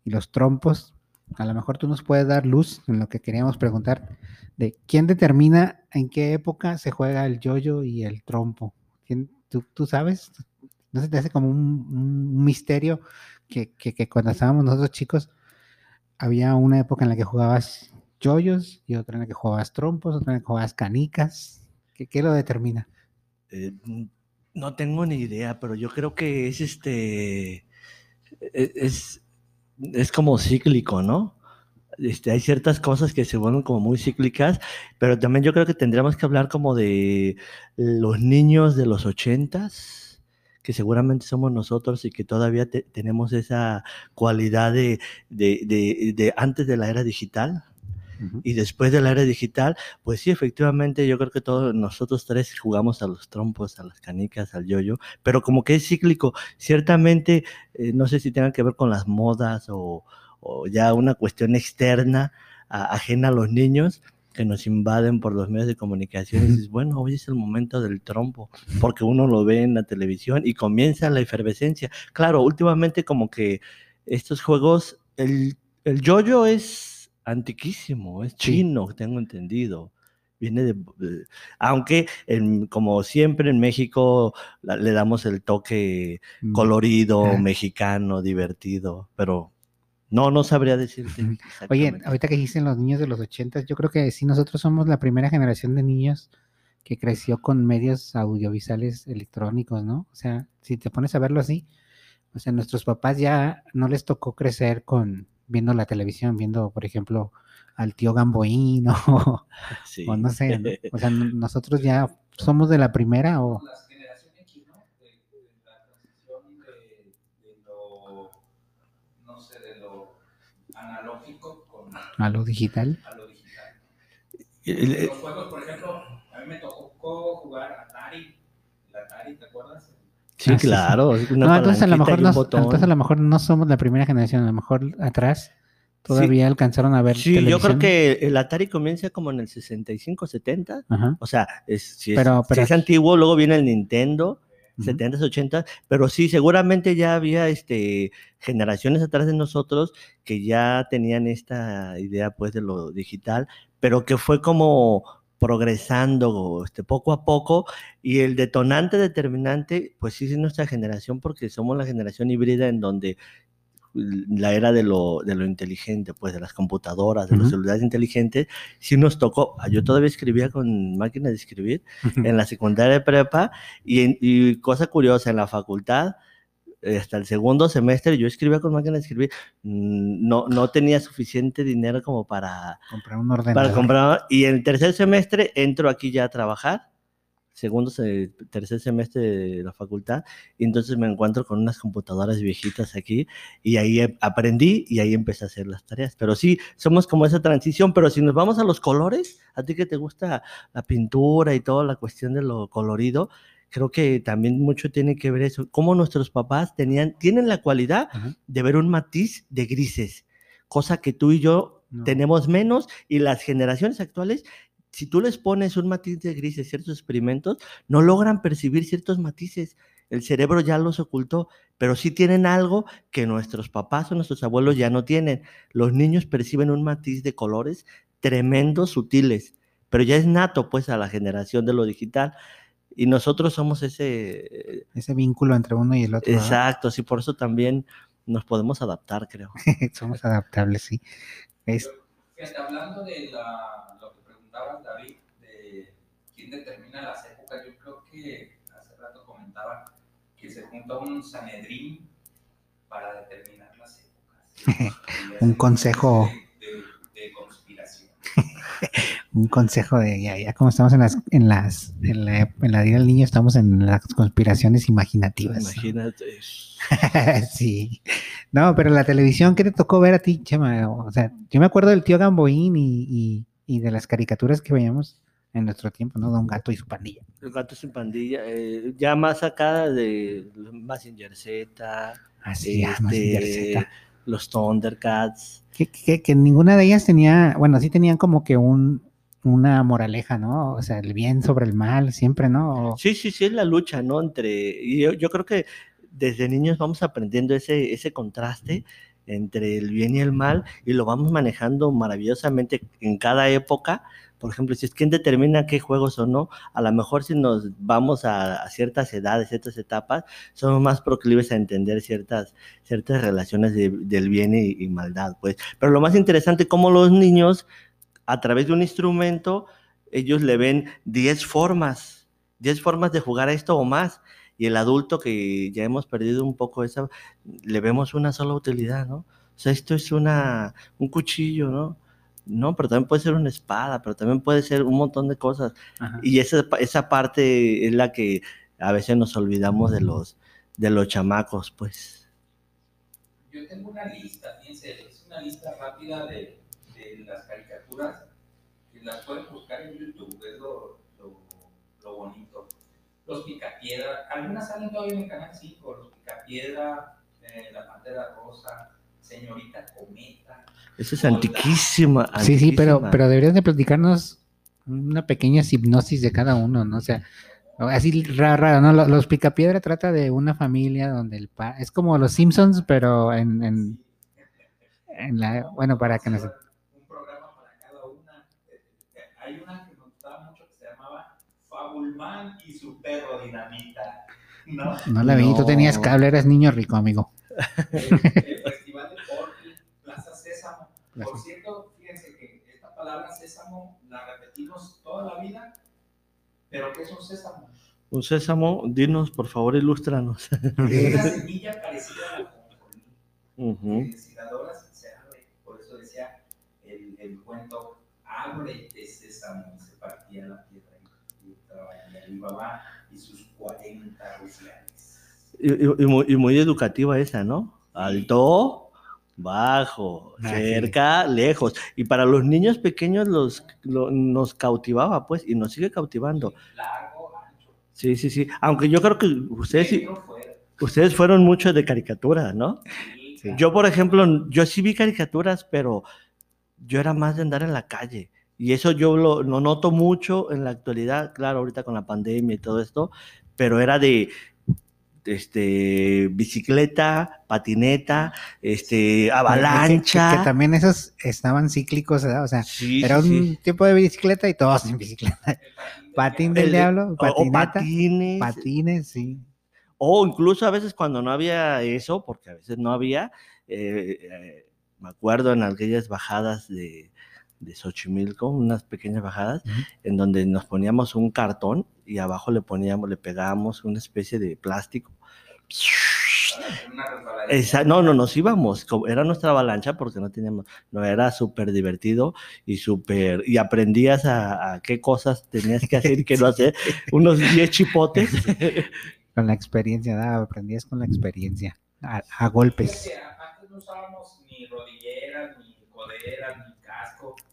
y los trompos. A lo mejor tú nos puedes dar luz en lo que queríamos preguntar de quién determina en qué época se juega el yoyo y el trompo. ¿Quién- tú, tú sabes? ¿No se te hace como un, misterio que, que- cuando estábamos nosotros chicos había una época en la que jugabas yoyos y otra en la que jugabas trompos, otra en la que jugabas canicas? ¿Qué, qué lo determina? Eh, no tengo ni idea, pero yo creo que es este. e- Es, es como cíclico, ¿no? Este, hay ciertas cosas que se vuelven como muy cíclicas, pero también yo creo que tendríamos que hablar como de los niños de los ochentas, que seguramente somos nosotros y que todavía te- tenemos esa cualidad de, de- de antes de la era digital. Ujú. y después de la era digital, pues sí, efectivamente, yo creo que todos nosotros tres jugamos a los trompos, a las canicas, al yoyo, pero como que es cíclico. Ciertamente, eh, no sé si tenga que ver con las modas o, o ya una cuestión externa, a- ajena a los niños que nos invaden por los medios de comunicación y dices, bueno, hoy es el momento del trompo, porque uno lo ve en la televisión y comienza la efervescencia. Claro, últimamente como que estos juegos, el, el yoyo es antiquísimo, es Sí. chino, tengo entendido. Viene de, de- aunque en- como siempre en México la- le damos el toque Mm. colorido, Ah. mexicano, divertido, pero no, no sabría decirte. Oye, ahorita que dijiste los niños de los ochentas, yo creo que sí, nosotros somos la primera generación de niños que creció con medios audiovisuales electrónicos, ¿no? O sea, si te pones a verlo así, o sea, nuestros papás ya no les tocó crecer con viendo la televisión, viendo, por ejemplo, al tío Gamboín (laughs) o, Sí. o no sé, ¿no? o sea, (laughs) nosotros ya somos de la primera o Las generación X, ¿no? De, de la transición de, de lo, no sé, de lo analógico con, a lo digital. a lo digital. El- el- Los juegos, por ejemplo, a mí me tocó jugar Atari. El Atari, ¿te acuerdas? Sí, Ah, sí, sí. claro. una No, entonces a lo mejor y un no, botón. entonces a lo mejor no somos la primera generación, a lo mejor atrás todavía alcanzaron a ver Sí, yo creo que el Atari comienza como en el 65, 70. Ajá. O sea, es, si, es, Pero- si es antiguo, luego viene el Nintendo, Ujú. 70s, 80 pero sí, seguramente ya había este, generaciones atrás de nosotros que ya tenían esta idea pues de lo digital, pero que fue como progresando este, poco a poco y el detonante determinante pues sí es nuestra generación porque somos la generación híbrida en donde la era de lo, de lo inteligente, pues de las computadoras, de los Ujú. celulares inteligentes, sí nos tocó, yo todavía escribía con máquina de escribir en la secundaria de prepa y, cosa curiosa, en la facultad, hasta el segundo semestre yo escribía con máquina de escribir, mm, no, no tenía suficiente dinero como para, comprar un ordenador. para comprar, y en el tercer semestre entro aquí ya a trabajar, segundo, se- tercer semestre de la facultad, y entonces me encuentro con unas computadoras viejitas aquí, y ahí aprendí y ahí empecé a hacer las tareas. Pero sí, somos como esa transición, pero si nos vamos a los colores, a ti que te gusta la pintura y toda la cuestión de lo colorido, creo que también mucho tiene que ver eso, cómo nuestros papás tenían, tienen la cualidad Ajá. de ver un matiz de grises, cosa que tú y yo No. tenemos menos y las generaciones actuales, si tú les pones un matiz de grises, ciertos experimentos, no logran percibir ciertos matices. El cerebro ya los ocultó, pero sí tienen algo que nuestros papás o nuestros abuelos ya no tienen. Los niños perciben un matiz de colores tremendos, sutiles, pero ya es nato pues a la generación de lo digital. Y nosotros somos ese, Ese vínculo entre uno y el otro. ¿verdad? exacto, sí, por eso también nos podemos adaptar, creo. (laughs) Somos adaptables, sí. Es- Fíjate, hablando de la, lo que preguntabas, David, de quién determina las épocas, yo creo que hace rato comentaba que se junta un Sanedrín para determinar las épocas. (laughs) Un consejo De, de- de conspiración. (laughs) un consejo de ya, ya como estamos en las, en las, en la, en la Día del Niño, estamos en las conspiraciones imaginativas. Imagínate. (laughs) sí. No, pero la televisión, ¿qué te tocó ver a ti, Chema? O sea, yo me acuerdo del tío Gamboín y, y, y de las caricaturas que veíamos en nuestro tiempo, ¿no? Don Gato y su pandilla. El gato sin pandilla, eh, ya más acá de Massinger Z, Así, ah, este, Z. los Thundercats. Que, que, que ninguna de ellas tenía, bueno, sí tenían como que un, una moraleja, ¿no? O sea, el bien sobre el mal, siempre, ¿no? O- Sí, sí, sí, es la lucha, ¿no? Entre, y yo, yo creo que desde niños vamos aprendiendo ese, ese contraste entre el bien y el mal y lo vamos manejando maravillosamente en cada época. Por ejemplo, si es quien determina qué juegos o no, a lo mejor si nos vamos a, a ciertas edades, ciertas etapas, somos más proclives a entender ciertas, ciertas relaciones de- del bien y, y maldad, pues. Pero lo más interesante, como los niños, a través de un instrumento, ellos le ven 10 formas, 10 formas de jugar a esto o más. Y el adulto que ya hemos perdido un poco esa, le vemos una sola utilidad, ¿no? O sea, esto es una, un cuchillo, ¿no? No, pero también puede ser una espada, pero también puede ser un montón de cosas. Ajá. Y esa, esa parte es la que a veces nos olvidamos de los, de los chamacos, pues. Yo tengo una lista, fíjense, es una lista rápida de, de las caricaturas, que las pueden buscar en YouTube, es lo, lo, lo bonito. Los Picapiedra, algunas salen todavía en el canal 5, los Picapiedra, eh, la Pantera Rosa, Señorita Cometa. Esa es antiquísima. Sí, sí, pero, pero deberías de platicarnos una pequeña hipnosis de cada uno, ¿no? O sea, así raro, raro, ¿no? Lo- Los Picapiedra trata de una familia donde el pa es como los Simpsons, pero en, en, en la, bueno, para que nos... Un programa para cada una. Eh, eh, Hay una que me gustaba mucho que se llamaba Fabulman y su perro Dinamita. ¿no? No la vi, tú tenías No. cable, eras niño rico, amigo. el, el Festival de Portland, Plaza Sésamo. Por cierto, fíjense que esta palabra sésamo la repetimos toda la vida, pero ¿qué es un sésamo? Un sésamo, dinos, por favor, ilústranos. Es una (laughs) semilla parecida a la si la adoras se abre. Por eso decía el, el cuento, ábrete sésamo, y se partía la piedra y, y ahí Alibaba y sus 40 rufianes. Y, y- y muy educativa esa, ¿no? Alto, bajo, Ah, sí. cerca, lejos. Y para los niños pequeños los, lo- nos cautivaba, pues, y nos sigue cautivando. Largo, ancho. Sí, sí, sí. Aunque yo creo que ustedes, sí- ustedes fueron mucho de caricatura, ¿no? Sí. Yo, por ejemplo, yo sí vi caricaturas, pero yo era más de andar en la calle. Y eso yo lo, lo noto mucho en la actualidad, claro, ahorita con la pandemia y todo esto, pero era de este bicicleta, patineta, este avalancha. Que, que también esos estaban cíclicos, ¿verdad? O sea, Sí, era sí, un sí. tipo de bicicleta y todos en bicicleta. (laughs) Patín del del El- diablo, o- o, patineta, patines. patines, sí. O incluso a veces cuando no había eso, porque a veces no había, eh, eh, me acuerdo en aquellas bajadas de, de Xochimilco, unas pequeñas bajadas, Ujú. en donde nos poníamos un cartón y abajo le poníamos, le pegábamos una especie de plástico. Esa- no, no, nos íbamos, era nuestra avalancha porque no teníamos, no era súper divertido y súper, y aprendías a, a qué cosas tenías que hacer y qué no (laughs) hacer, unos 10 chipotes. (laughs) Con la experiencia, ¿verdad? aprendías con la experiencia, a, a golpes. Antes no usábamos ni rodilleras, ni coderas, ni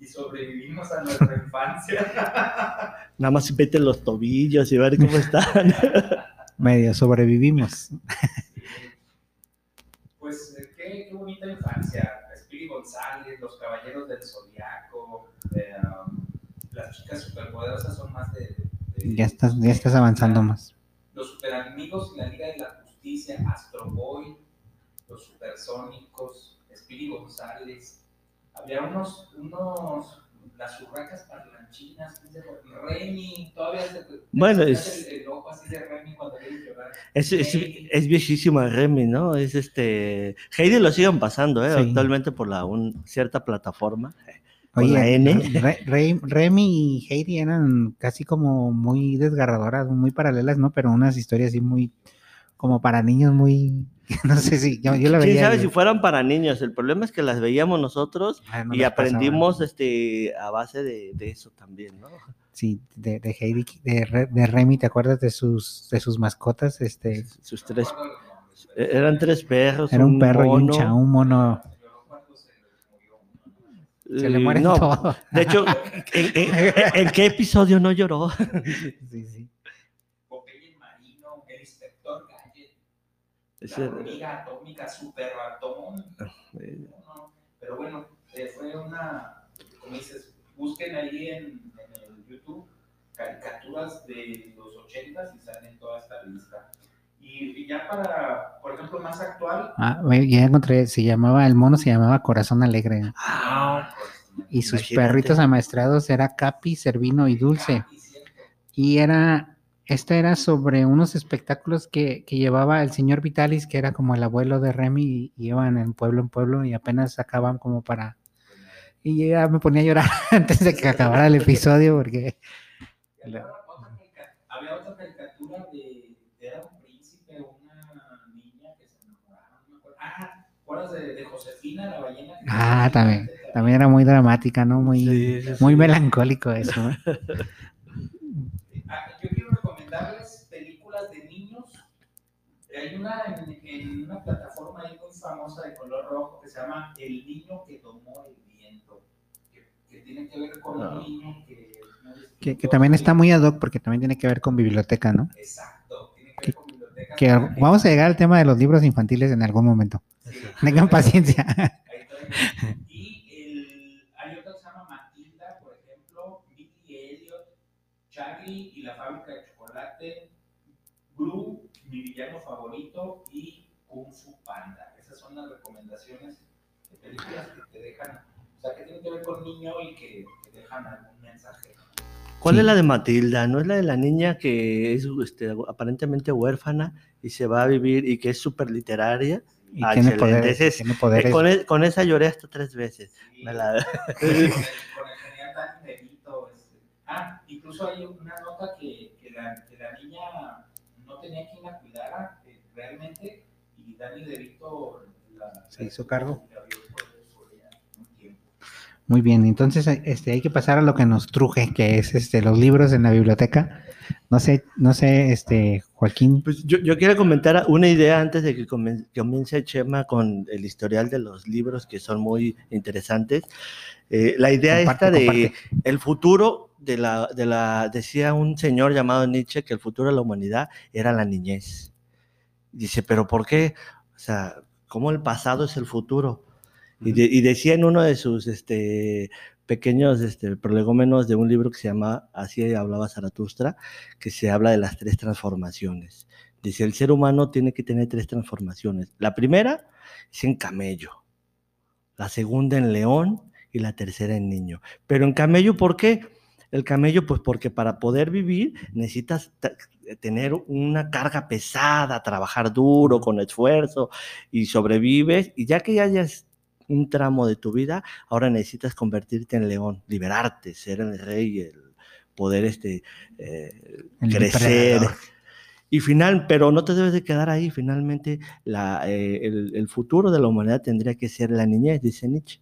y sobrevivimos a nuestra (laughs) infancia. Nada más vete los tobillos y ver cómo están. (laughs) Medio sobrevivimos. Pues eh, qué, qué bonita infancia. Spiri González, Los Caballeros del Zodiaco, eh, las chicas superpoderosas son más de. de- Ya estás, ya estás avanzando más. Los Superamigos y la Liga de la Justicia, Astro Boy, Los Supersónicos, Spiri González. Había unos, unos, las urracas parlanchinas. Remy, todavía se Bueno, es- el, el ojo así de Remy cuando llorar. Es, es, viejísima Remy, ¿no? Es este. Heidi lo siguen pasando, ¿eh? Sí. Actualmente por la un, cierta plataforma. La Oye, N. Re- Re- Remy y Heidi eran casi como muy desgarradoras, muy paralelas, ¿no? Pero unas historias así muy, como para niños muy, (laughs) no sé si, yo, yo la veía. ¿Quién sabe si fueran para niños? El problema es que las veíamos nosotros Ah, no y les pasaba. aprendimos este a base de, de eso también, ¿no? Sí, de, de Heidi, de, de Remy, ¿te acuerdas de sus, de sus mascotas? Este, Sus tres. e- Eran tres perros. era un perro y un mono, cha, un mono. Se le y mueren no, todos. De hecho, (laughs) ¿en, en- en qué episodio no lloró? Sí, sí. Popeye el Marino, el Inspector Gadget, Ese- la hormiga atómica, super ratón. eh, No, no, Pero bueno, eh, fue una, como dices, busquen ahí en, en el YouTube caricaturas de los 80 y salen toda esta lista. Y, y ya para, por ejemplo, más actual. Ah, ya encontré, se llamaba, el mono se llamaba Corazón Alegre. Ah, pues, Y sus Imagínate. perritos amaestrados era Capi, Servino y Dulce. cierto, Y era, esta era sobre unos espectáculos que, que llevaba el señor Vitalis, que era como el abuelo de Remy, y iban en pueblo en pueblo y apenas sacaban como para... Y ya me ponía a llorar (laughs) antes de que acabara el episodio porque... había otra caricatura de, era un príncipe, una niña que se enamoraba, no me acuerdo. Ah, ¿te acuerdas de, de Josefina, la ballena? Ah, también, también era muy dramática, ¿no? Muy, Sí, sí, muy sí. melancólico eso. ¿no? (laughs) Ah, yo quiero recomendarles películas de niños. Hay una en, en una plataforma ahí muy famosa de color rojo que se llama El niño que tomó el viento. que tiene que ver con Ah. un niño que... Que, que también está muy ad hoc porque también tiene que ver con biblioteca, ¿no? Exacto, tiene que Que- ver con biblioteca. Que vamos a llegar al tema de los libros infantiles en algún momento. Sí. Tengan paciencia. Y el, hay otro que se llama Matilda, por ejemplo, Billy Elliot, Charlie y la fábrica de chocolate, Blue, mi villano favorito y Kung Fu Panda. Esas son las recomendaciones de películas que te dejan, o sea, que tienen que ver con niño y que, que dejan algún mensaje. ¿Cuál Sí. es la de Matilda? ¿No es la de la niña que es este, aparentemente huérfana y se va a vivir y que es súper literaria? Y Ah, tiene poderes. Es- tiene Eh, poderes. con, e- con esa lloré hasta tres veces. Sí. Me la- con el, (laughs) con el genial Danny DeVito. este. Ah, incluso hay una nota que, que, la, que la niña no tenía quien la cuidara eh, realmente y Danny DeVito la, Se hizo cargo. la vio por, por ella un tiempo. Muy bien, entonces este, hay que pasar a lo que nos truje, que es este, los libros en la biblioteca. No sé, no sé, este, Joaquín. Pues yo, yo quiero comentar una idea antes de que comience Chema con el historial de los libros que son muy interesantes. Eh, la idea Comparte, esta de comparte. el futuro de la, de la, decía un señor llamado Nietzsche que el futuro de la humanidad era la niñez. Dice, pero ¿por qué? O sea, ¿cómo el pasado es el futuro? Y, de- y decía en uno de sus este, pequeños este, prolegómenos de un libro que se llama Así hablaba Zaratustra, que se habla de las tres transformaciones. Dice, el ser humano tiene que tener tres transformaciones. La primera es en camello, la segunda en león y la tercera en niño. Pero en camello, ¿por qué? El camello, pues porque para poder vivir necesitas ta- tener una carga pesada, trabajar duro, con esfuerzo, y sobrevives, y ya que ya hayas un tramo de tu vida, ahora necesitas convertirte en león, liberarte, ser el rey, el poder este, eh, El crecer. Y final, pero no te debes de quedar ahí. Finalmente, la, eh, el, el futuro de la humanidad tendría que ser la niñez, dice Nietzsche.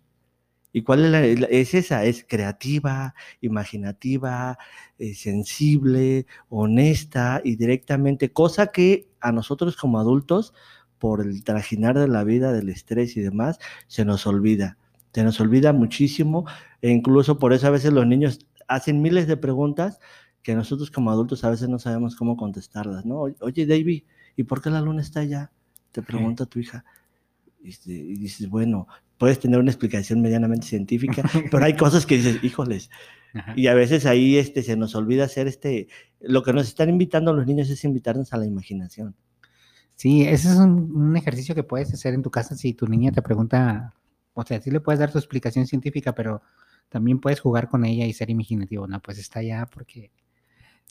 ¿Y cuál es, la- es esa? Es creativa, imaginativa, eh, sensible, honesta y directamente, cosa que a nosotros como adultos, por el trajinar de la vida, del estrés y demás, se nos olvida. Se nos olvida muchísimo e incluso por eso a veces los niños hacen miles de preguntas que nosotros como adultos a veces no sabemos cómo contestarlas, ¿no? Oye, David, ¿y por qué la luna está allá? Te pregunta tu hija. Este, y dices, bueno, puedes tener una explicación medianamente científica, pero hay cosas que dices, híjoles. (laughs) Ajá. Y a veces ahí este, se nos olvida hacer este, lo que nos están invitando los niños es invitarnos a la imaginación. Sí, ese es un, un ejercicio que puedes hacer en tu casa si tu niña te pregunta, o sea, sí le puedes dar tu explicación científica, pero también puedes jugar con ella y ser imaginativo, no, pues está allá porque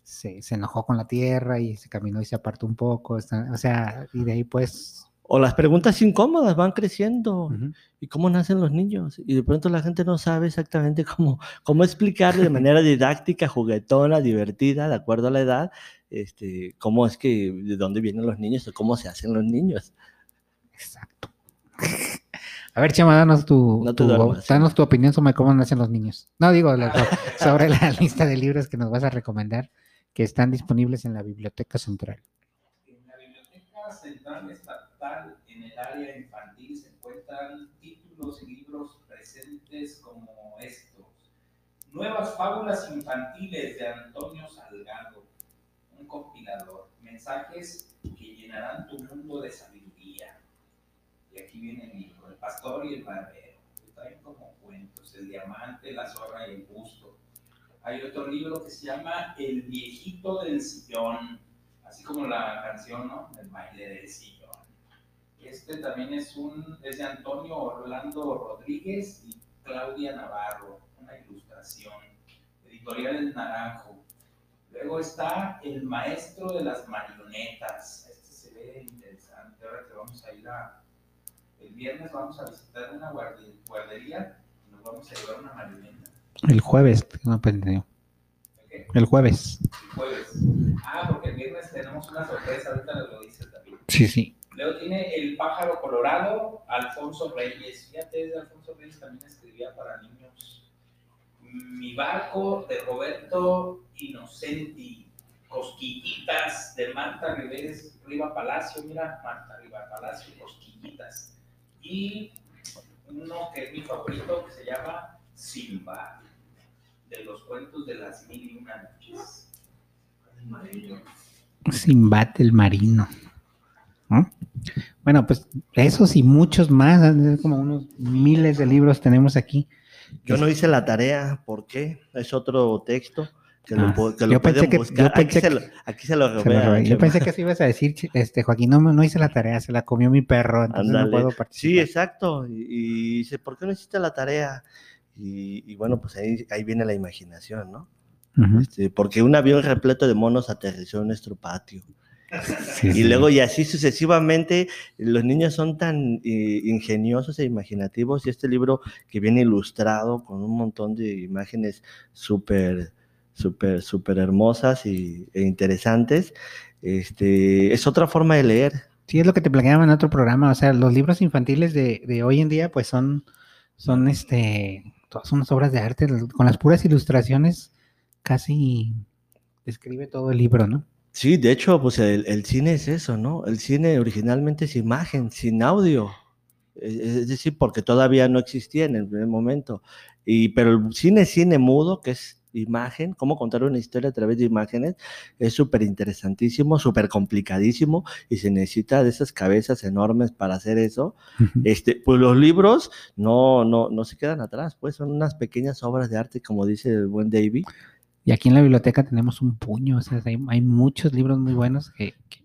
se, se enojó con la tierra y se caminó y se apartó un poco, está- o sea, y de ahí pues... O las preguntas incómodas van creciendo. ¿Y cómo nacen los niños? Y de pronto la gente no sabe exactamente cómo, cómo explicarle de manera didáctica, juguetona, divertida, de acuerdo a la edad, este, cómo es que, de dónde vienen los niños o cómo se hacen los niños. Exacto. A ver, Chema, danos tu, No te tu- duermas. danos tu opinión sobre cómo nacen los niños. No, digo, la- (laughs) sobre la lista de libros que nos vas a recomendar que están disponibles en la Biblioteca Central. En la Biblioteca Central En el área infantil, se encuentran títulos y libros presentes como estos. Nuevas fábulas infantiles de Antonio Salgado, un compilador. Mensajes que llenarán tu mundo de sabiduría. Y aquí viene el libro, El pastor y el barbero. traen como cuentos, El diamante, la zorra y el busto. Hay otro libro que se llama El viejito del sillón así como la canción, ¿no? El baile del sillón. Este también es un, es de Antonio Orlando Rodríguez y Claudia Navarro, una ilustración. Editorial El Naranjo. Luego está El maestro de las marionetas. Este se ve interesante. Ahora que vamos a ir a, el viernes vamos a visitar una guarde- guardería y nos vamos a llevar una marioneta. El jueves, no. ¿ok? El jueves. El jueves. Ah, porque el viernes tenemos una sorpresa, ahorita lo dice David. Sí, sí. Luego tiene El pájaro colorado, Alfonso Reyes. Fíjate, de Alfonso Reyes también escribía para niños. Mi barco de Roberto Inocenti. Cosquillitas de Marta Rives, Riva Palacio. Mira, Marta Riva Palacio, Cosquillitas. Y uno que es mi favorito que se llama Simba. de los cuentos de las mil y una noches. Sinbad el marino. ¿No? Bueno, pues esos y muchos más, es como unos miles de libros tenemos aquí. Yo no hice la tarea, ¿por qué? Es otro texto que lo, Ah, pu- que lo yo pensé pueden que- buscar. yo pensé aquí, se que- lo, aquí se lo Se lo robé a robé. Yo pensé que sí ibas a decir, este Joaquín, no, no hice la tarea, se la comió mi perro, entonces no puedo Sí, participar. exacto. Y, y dice, ¿por qué no hiciste la tarea? Y, y bueno, pues ahí, ahí viene la imaginación, ¿no? Este, porque un avión repleto de monos aterrizó en nuestro patio. Sí, Y sí. luego y así sucesivamente, los niños son tan eh, ingeniosos e imaginativos y este libro que viene ilustrado con un montón de imágenes súper, súper, súper hermosas y, e interesantes, este, es otra forma de leer. Sí, es lo que te planeaba en otro programa. O sea, los libros infantiles de, de hoy en día, pues son, son este, todas unas obras de arte. Con las puras ilustraciones, casi describe todo el libro, ¿no? Sí, de hecho, pues el, el cine es eso, ¿no? El cine originalmente es imagen, sin audio. Es es decir, porque todavía no existía en el primer momento. Y, pero el cine cine mudo, que es imagen, cómo contar una historia a través de imágenes, es súper interesantísimo, súper complicadísimo, y se necesita de esas cabezas enormes para hacer eso. Este, pues los libros no, no, no se quedan atrás, pues son unas pequeñas obras de arte, como dice el buen David. Y aquí en la biblioteca tenemos un puño, o sea, hay, hay muchos libros muy buenos que, que,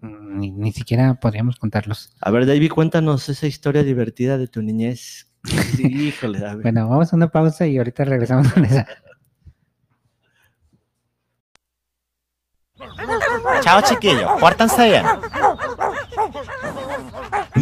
mm, ni, ni siquiera podríamos contarlos. A ver, David, cuéntanos esa historia divertida de tu niñez. Sí, (laughs) híjole, ver. Bueno, vamos a una pausa y ahorita regresamos con esa. Chao chiquillos, pórtense bien.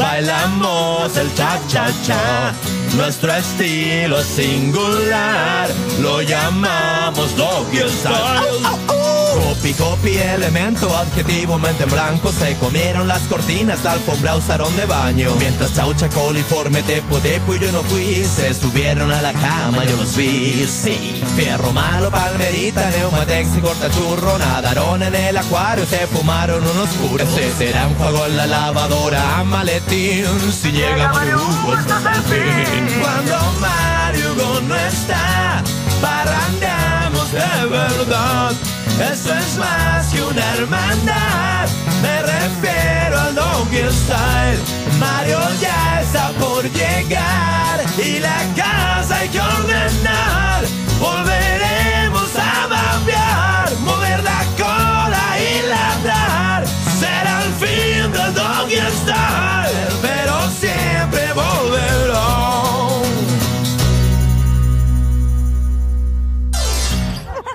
bailamos el cha-cha-cha. Nuestro estilo es singular, lo llamamos Doggy Style. Copy, copy, elemento, adjetivo, mente en blanco. Se comieron las cortinas, la alfombra usaron de baño. Mientras chaucha, coliforme, tepo, tepo y yo no fui. Se subieron a la cama, yo los vi, sí Fierro malo, palmerita, neumatex y cortachurro. Nadaron en el acuario, se fumaron unos puros Ese será un juego en la lavadora, maletín. Si llega Mario Hugo, el fin. Cuando Mario Hugo no está Parrandeamos de verdad eso es más que una hermandad. Me refiero al Doggy Style. Mario ya está por llegar y la casa hay que ordenar. Volveremos a bambear, mover la cola y ladrar. Será el fin del Doggy Style,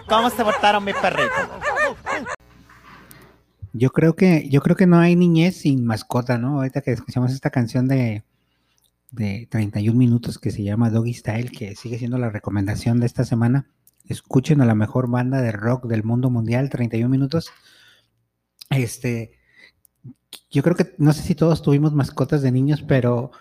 ¿Cómo se portaron mis perritos? Yo creo que, yo creo que no hay niñez sin mascota, ¿no? Ahorita que escuchamos esta canción de, de 31 minutos que se llama Doggy Style, que sigue siendo la recomendación de esta semana. Escuchen a la mejor banda de rock del mundo mundial, 31 minutos. Este, yo creo que, no sé si todos tuvimos mascotas de niños, pero,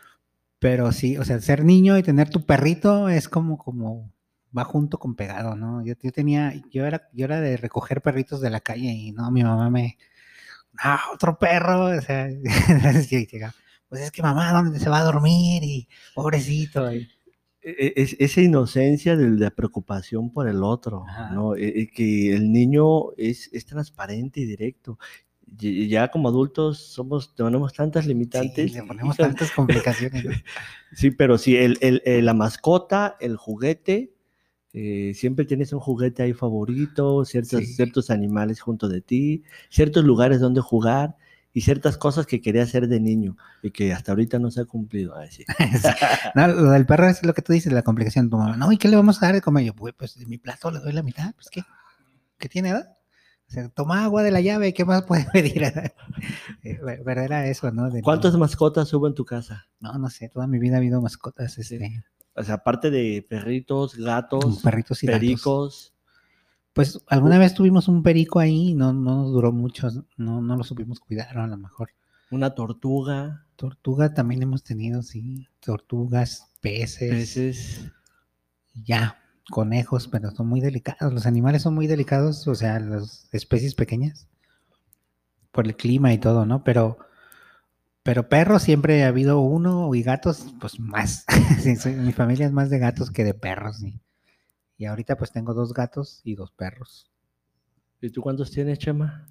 pero sí, o sea, ser niño y tener tu perrito es como, como, va junto con pegado, ¿no? Yo, yo tenía, yo era, yo era de recoger perritos de la calle y no, mi mamá me, ah, otro perro, o sea, (laughs) sí, llega, pues es que mamá, ¿dónde se va a dormir? Y pobrecito, y- E- es- esa inocencia de la preocupación por el otro, Ajá. ¿no? E- e- que el niño es, es transparente y directo. Ya como adultos somos, tenemos tantas sí, limitantes. le ponemos tantas complicaciones. (laughs) Sí, pero sí, el, el- el- la mascota, el juguete, eh, siempre tienes un juguete ahí favorito, ciertos, Sí. ciertos animales junto de ti, ciertos lugares donde jugar y ciertas cosas que quería hacer de niño y que hasta ahorita no se ha cumplido. Ay, sí. (laughs) No, lo del perro es lo que tú dices, la complicación. Tu mamá, no, ¿y qué le vamos a dar de comer? Yo, "Güey, pues de mi plato le doy la mitad, pues ¿qué? ¿Qué tiene, edad? O sea, toma agua de la llave, ¿qué más puede (laughs) pedir? (laughs) Eh, Pero era eso, ¿no? De ¿Cuántas mascotas hubo en tu casa? No, no sé, toda mi vida ha habido mascotas, este, O sea, aparte de perritos, gatos, perritos y gatos. pericos. Pues alguna vez tuvimos un perico ahí y no, no nos duró mucho, no, no lo supimos cuidar a lo mejor. Una tortuga, Tortuga también hemos tenido, sí. Tortugas, peces, peces. ya, conejos, pero son muy delicados. Los animales son muy delicados, o sea, las especies pequeñas, por el clima y todo, ¿no? Pero, pero perros siempre ha habido uno y gatos, pues más. (laughs) Mi familia es más de gatos que de perros. sí. Y ahorita pues tengo dos gatos y dos perros. ¿Y tú cuántos tienes, Chema?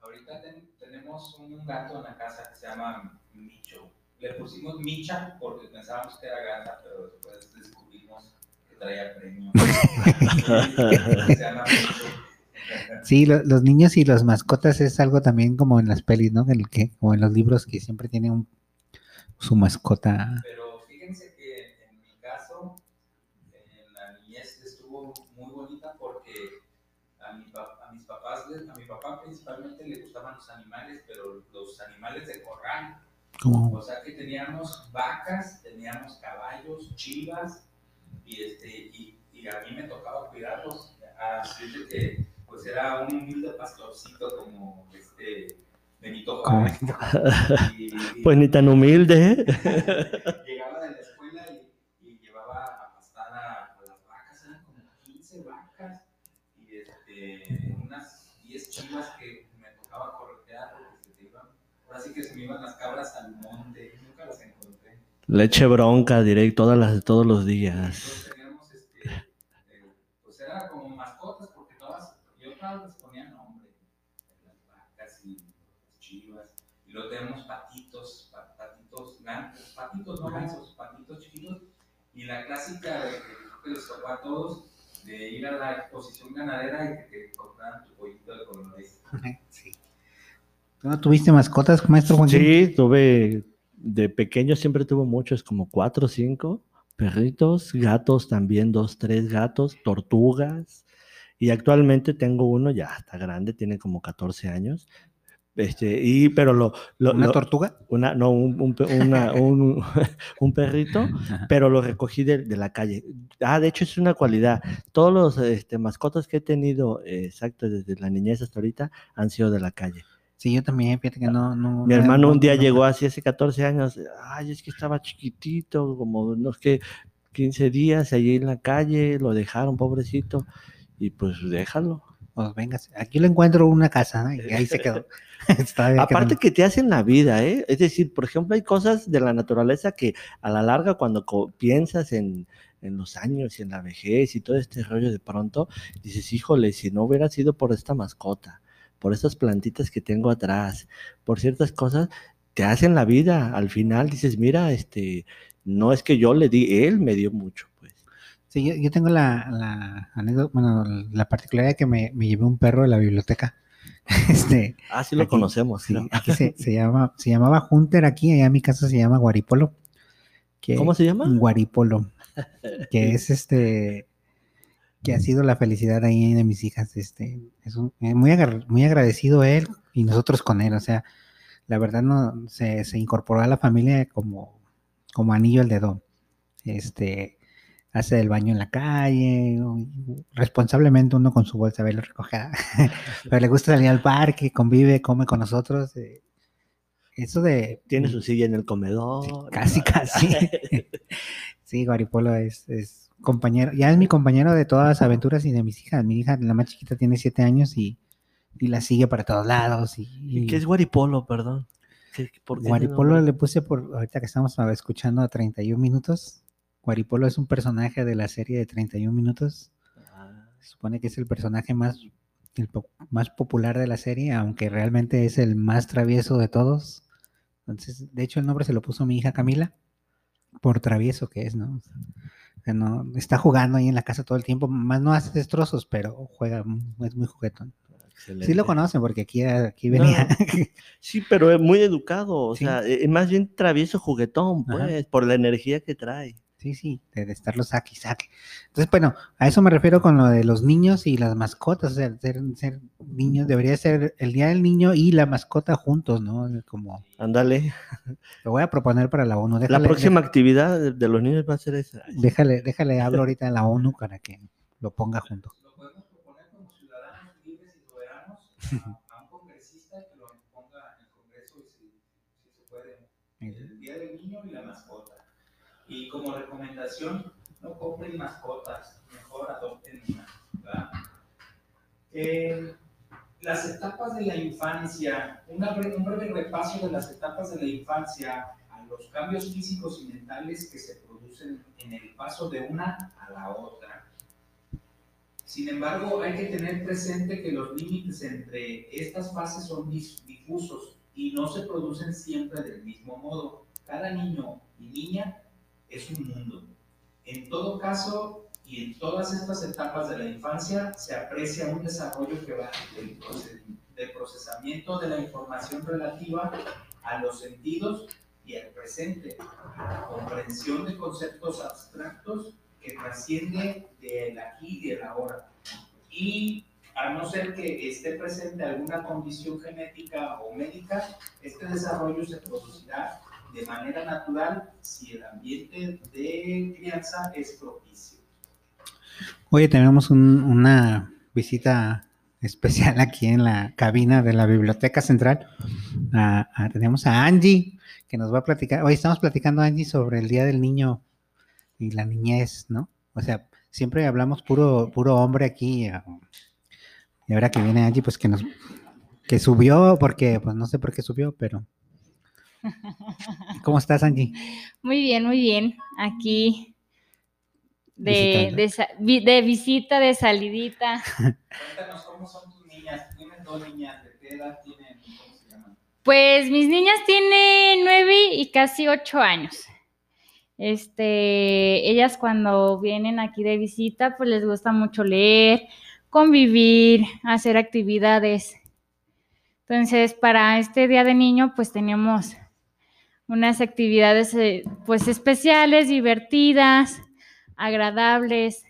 Ahorita ten- tenemos un gato en la casa que se llama Micho. Le pusimos Micha porque pensábamos que era gata, pero después descubrimos que traía premio. (laughs) (laughs) se llama Micho. Sí, lo- los niños y las mascotas es algo también como en las pelis, ¿no? El que, como en los libros que siempre tienen un- su mascota. Pero fíjense que en mi caso, en la niñez estuvo muy bonita porque a, mi a mis papás, les- a mi papá principalmente le gustaban los animales, pero los animales de corral. Como, O sea que teníamos vacas, teníamos caballos, chivas, y, este, y, y a mí me tocaba cuidarlos. Así de que, pues era un humilde pastorcito como este Benito Juárez. (laughs) Y- y- Pues ni tan humilde, ¿eh? (laughs) llegaba de la escuela y, y llevaba a pastar a, a las vacas, eran como 15 vacas y este, unas 10 chivas que me tocaba corretear porque se te iban. Ahora sí que se me iban las cabras al monte, nunca las encontré. Leche bronca directo todas las, todos los días. Entonces teníamos, este, eh, pues era como mascotas porque todas, yo todas les ponía nombre, las vacas y las chivas. Y luego tenemos patitos, pa- patitos, gan- patitos no patitos chiquitos. Y la clásica de que creo que les tocó a todos, de ir a la exposición ganadera y que te compraran tu pollito de colores. (laughs) Sí. ¿Tú no tuviste mascotas, maestro Joaquín? Sí, tuve, de pequeño siempre tuve muchos, como cuatro o cinco perritos, gatos también, dos, tres gatos, tortugas. Y actualmente tengo uno, ya está grande, tiene como 14 años. Este, y, pero lo, lo- ¿Una lo- tortuga? una, no, un, un una- (laughs) un- un perrito, Ajá. pero lo recogí de, de la calle. Ah, de hecho es una cualidad. Todos los este, mascotas que he tenido, eh, exacto, desde la niñez hasta ahorita, han sido de la calle. Sí, yo también, fíjate que no... no Mi no- hermano no- un día no- llegó así hace 14 años, ay, es que estaba chiquitito, como no sé, 15 días allí en la calle, lo dejaron, pobrecito, y pues déjalo. Pues venga, aquí lo encuentro en una casa ¿no? y ahí se quedó. (laughs) (laughs) Aparte quedó. que te hacen la vida, ¿eh? Es decir, por ejemplo, hay cosas de la naturaleza que a la larga cuando piensas en, en los años y en la vejez y todo este rollo de pronto, dices, híjole, si no hubiera sido por esta mascota, por esas plantitas que tengo atrás, por ciertas cosas, te hacen la vida. Al final dices, mira, este, no es que yo le di, él me dio mucho. Sí, yo, yo tengo la, la anécdota, bueno, la particularidad que me, me llevé un perro de la biblioteca. (laughs) Este, Ah, sí lo Aquí, conocemos, sí, ¿no? aquí se, (laughs) se llama, se llamaba Hunter aquí, allá en mi casa se llama Guaripolo. que- ¿Cómo se llama? Guaripolo. Que (laughs) es este, que ha sido la felicidad ahí de mis hijas. Este, es un- eh, muy, muy agradecido él y nosotros con él. O sea, la verdad no se, se incorporó a la familia como, como anillo al dedo. Este, hace el baño en la calle, responsablemente uno con su bolsa ve lo recoge. (laughs) Pero le gusta salir al parque, convive, come con nosotros. eh, Eso de Tiene su silla en el comedor. Casi, (laughs) casi. sí, Guaripolo es, es compañero, ya es mi compañero de todas las aventuras y de mis hijas. Mi hija, la más chiquita, tiene siete años y, y la sigue para todos lados. Y, ¿Y qué es guaripolo, perdón? ¿Qué- por qué ese Guaripolo le puse por, ahorita que estamos escuchando a 31 minutos. Guaripolo es un personaje de la serie de 31 minutos. Ah, Se supone que es el personaje más, el po- más popular de la serie, aunque realmente es el más travieso de todos. Entonces, de hecho, el nombre se lo puso mi hija Camila, por travieso que es, ¿no? O sea, no, está jugando ahí en la casa todo el tiempo, más no hace destrozos, pero juega, es muy juguetón. Sí lo conocen porque aquí, aquí No, venía. Sí, pero es muy educado, o Sí. sea, es más bien travieso juguetón, Ajá. pues, por la energía que trae. Sí, sí, de, de estarlo saque. Entonces, bueno, a eso me refiero con lo de los niños y las mascotas. O sea, ser, niños, debería ser el día del niño y la mascota juntos, ¿no? Como. Ándale. Lo voy a proponer para la ONU. La próxima actividad de los niños va a ser esa. Déjale, déjale, hablo ahorita en la ONU para que lo ponga junto. Lo podemos proponer como ciudadanos libres y soberanos. (laughs) Y como recomendación, no compren mascotas, mejor adopten una. Eh, las etapas de la infancia, una bre- un breve repaso de las etapas de la infancia a los cambios físicos y mentales que se producen en el paso de una a la otra. Sin embargo, hay que tener presente que los límites entre estas fases son difusos y no se producen siempre del mismo modo. Cada niño y niña es un mundo. En todo caso, y en todas estas etapas de la infancia, se aprecia un desarrollo que va del, proce- del procesamiento de la información relativa a los sentidos y al presente, comprensión de conceptos abstractos que trasciende del aquí y del ahora. Y a no ser que esté presente alguna condición genética o médica, este desarrollo se producirá de manera natural si el ambiente de crianza es propicio. Oye, tenemos un- una visita especial aquí en la cabina de la Biblioteca Central. Ah, ah, tenemos a Angie, que nos va a platicar. Hoy estamos platicando, Angie, sobre el Día del Niño y la niñez, ¿no? O sea, siempre hablamos puro, puro hombre aquí. ah, Y ahora que viene Angie, pues que nos que subió, porque, pues no sé por qué subió, pero. ¿Cómo estás, Angie? Muy bien, muy bien. Aquí de, de, visita, de salidita. Cuéntanos cómo son tus niñas. Tienes dos niñas. ¿De qué edad tienen? ¿Cómo se llaman? Pues mis niñas tienen nueve y casi ocho años. Este, ellas cuando vienen aquí de visita, pues les gusta mucho leer, convivir, hacer actividades. Entonces, para este Día de Niño, pues tenemos unas actividades eh, pues especiales, divertidas, agradables.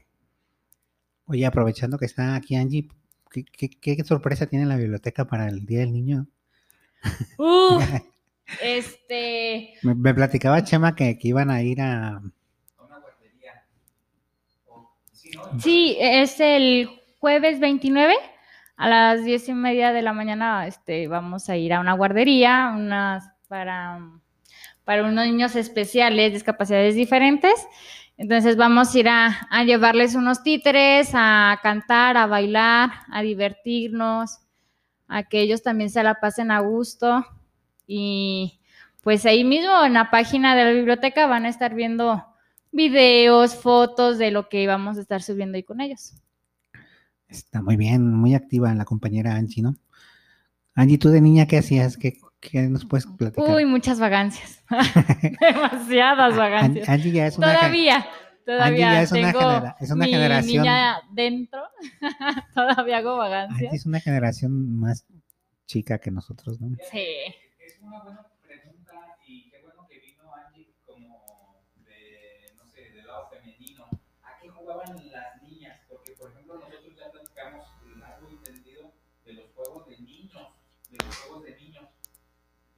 Oye, aprovechando que está aquí Angie, ¿qué, qué- qué sorpresa tiene la biblioteca para el Día del Niño? Uh, (laughs) este, Me, me platicaba Chema que, que iban a ir a... Una guardería. O- sí, ¿no? Sí, es el jueves 29 a las diez y media de la mañana. Este, vamos a ir a una guardería, unas para, para unos niños especiales, discapacidades diferentes. Entonces vamos a ir a, llevarles unos títeres, a cantar, a bailar, a divertirnos, a que ellos también se la pasen a gusto. Y pues ahí mismo en la página de la biblioteca van a estar viendo videos, fotos de lo que vamos a estar subiendo ahí con ellos. Está muy bien, muy activa la compañera Angie, ¿no? Angie, ¿tú de niña qué hacías? ¿Qué, qué nos puedes platicar? Uy, muchas vagancias. (laughs) Demasiadas An- vagancias. Angie ya es una... Todavía, todavía ya es una tengo genera- es una mi generación- niña dentro. (laughs) todavía hago Angie vagancias. es una generación más chica que nosotros, ¿no? Sí. Es una buena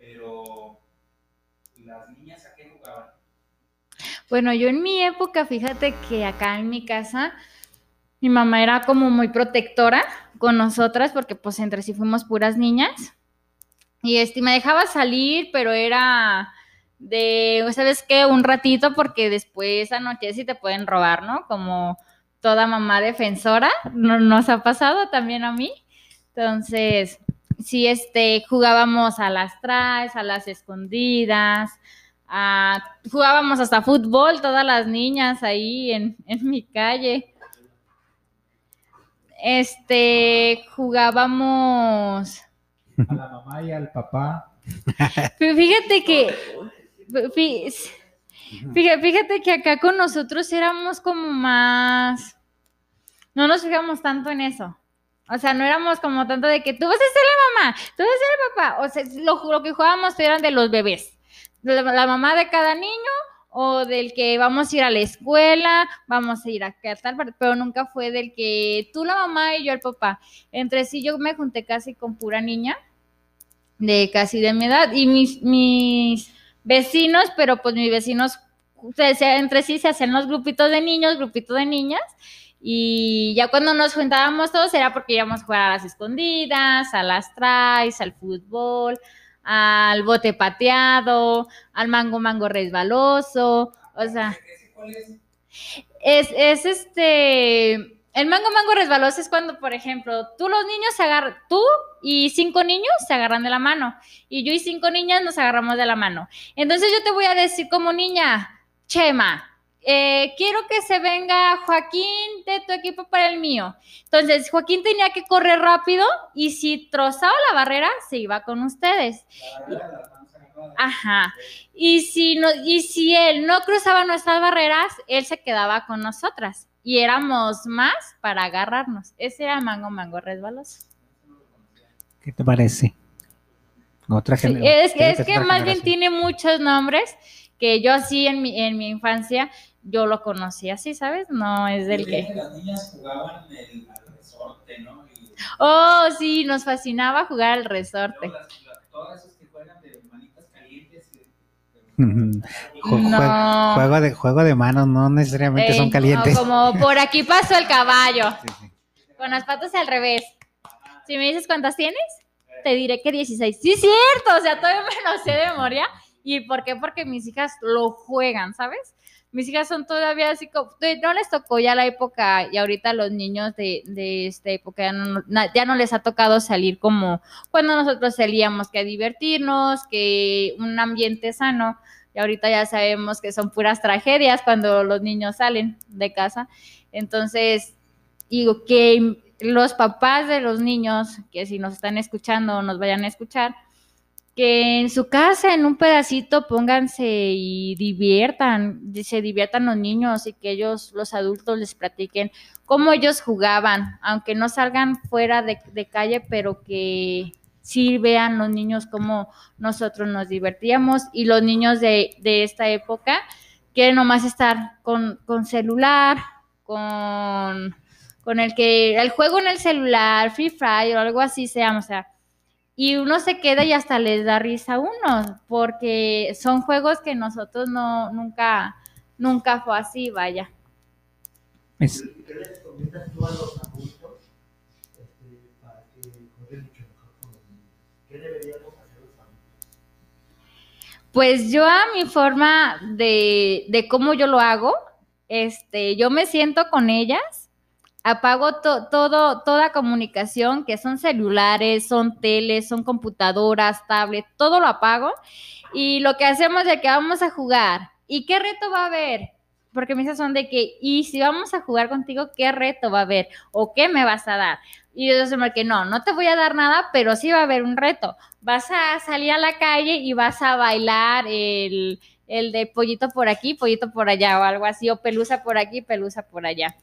Pero, ¿las niñas a qué jugaban? Bueno, yo en mi época, fíjate que acá en mi casa, mi mamá era como muy protectora con nosotras porque pues entre sí fuimos puras niñas. Y este, me dejaba salir, pero era de, ¿sabes qué? Un ratito porque después anochece y te pueden robar, ¿no? Como toda mamá defensora, no, nos ha pasado también a mí. Entonces, sí, este, jugábamos a las traes, a las escondidas, a- jugábamos hasta fútbol, todas las niñas ahí en, en mi calle. Este, jugábamos. A la mamá y al papá. (laughs) Pero Fíjate que. fí- Fíjate, fíjate que acá con nosotros éramos como más. No nos fijamos tanto en eso. O sea, no éramos como tanto de que tú vas a ser la mamá, tú vas a ser el papá. O sea, lo, que jugábamos eran de los bebés. La, la mamá de cada niño o del que vamos a ir a la escuela, vamos a ir a tal, pero nunca fue del que tú la mamá y yo el papá. Entre sí yo me junté casi con pura niña, de casi de mi edad, y mis, vecinos, pero pues mis vecinos, entre sí se hacen los grupitos de niños, grupitos de niñas, Y ya cuando nos juntábamos todos era porque íbamos a jugar a las escondidas, a las trays, al fútbol, al bote pateado, al mango mango resbaloso, o sea, es, es este, el mango mango resbaloso es cuando, por ejemplo, tú los niños se agarran, tú y cinco niños se agarran de la mano, y yo y cinco niñas nos agarramos de la mano. Entonces yo te voy a decir como niña, Chema, eh, quiero que se venga Joaquín de tu equipo para el mío. Entonces, Joaquín tenía que correr rápido y si trozaba la barrera, se iba con ustedes. Ajá. Y si, no, y si él no cruzaba nuestras barreras, él se quedaba con nosotras. Y éramos más para agarrarnos. Ese era Mango Mango Resbaloso. ¿Qué te parece? Otra Sí, es, es que más bien tiene muchos nombres que yo así en mi, en mi infancia yo lo conocí así, ¿sabes? No es del que... Las niñas jugaban el, al resorte, ¿no? Y Oh, sí, nos fascinaba jugar al resorte. luego las, las- todas esas que juegan de manitas calientes. y- No. jue- Juego de, juego de manos, no necesariamente Ey, son calientes. como por aquí pasó el caballo, Sí, sí. con las patas al revés. Si me dices cuántas tienes, te diré que 16. Sí, es cierto, o sea, todavía me lo sé de memoria. ¿Y por qué? Porque mis hijas lo juegan, ¿sabes? Mis hijas son todavía así como, no les tocó ya la época y ahorita los niños de, de esta época ya no, les ha tocado salir como cuando nosotros salíamos, que divertirnos, que un ambiente sano. Y ahorita ya sabemos que son puras tragedias cuando los niños salen de casa. Entonces, digo que los papás de los niños, que si nos están escuchando o nos vayan a escuchar, que en su casa, en un pedacito, pónganse y diviertan, se diviertan los niños y que ellos, los adultos, les platiquen cómo ellos jugaban, aunque no salgan fuera de, calle, pero que sí vean los niños cómo nosotros nos divertíamos y los niños de, de esta época quieren nomás estar con, con celular, con, con el que el juego en el celular, Free Fire o algo así se llama, o sea, y uno se queda y hasta les da risa a uno, porque son juegos que nosotros no, nunca, nunca fue así, vaya. Es- ¿Qué les recomiendas tú a los adultos este, para que jueguen mucho mejor con los niños? ¿Qué deberíamos hacer los adultos? Pues yo a mi forma de, de cómo yo lo hago, este, yo me siento con ellas, apago to- todo, toda comunicación, que son celulares, son teles, son computadoras, tablets, todo lo apago. Y lo que hacemos es que vamos a jugar. ¿Y qué reto va a haber? Porque mis son de que, y si vamos a jugar contigo, ¿qué reto va a haber? ¿O qué me vas a dar? Y yo soy que no, no te voy a dar nada, pero sí va a haber un reto. Vas a salir a la calle y vas a bailar el, el de pollito por aquí, pollito por allá, o algo así, o pelusa por aquí, pelusa por allá.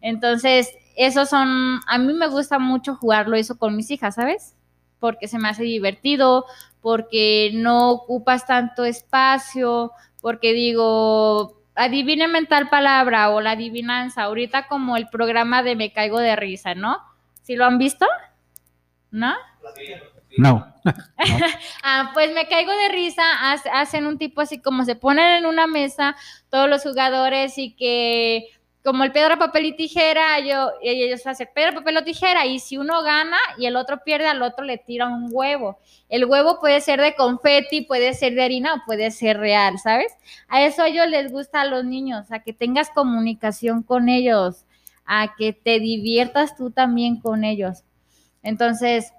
Entonces, esos son, a mí me gusta mucho jugarlo eso con mis hijas, ¿sabes? Porque se me hace divertido, porque no ocupas tanto espacio, porque digo, adivíneme tal palabra o la adivinanza, ahorita como el programa de Me Caigo de Risa, ¿no? ¿Sí lo han visto? ¿No? no. (laughs) Ah, pues me caigo de risa, hace- hacen un tipo así como se ponen en una mesa todos los jugadores y que como el piedra, papel y tijera, yo, ellos hacen piedra, papel o tijera y si uno gana y el otro pierde, al otro le tira un huevo. El huevo puede ser de confeti, puede ser de harina o puede ser real, ¿sabes? A eso a ellos les gusta a los niños, a que tengas comunicación con ellos, a que te diviertas tú también con ellos. Entonces,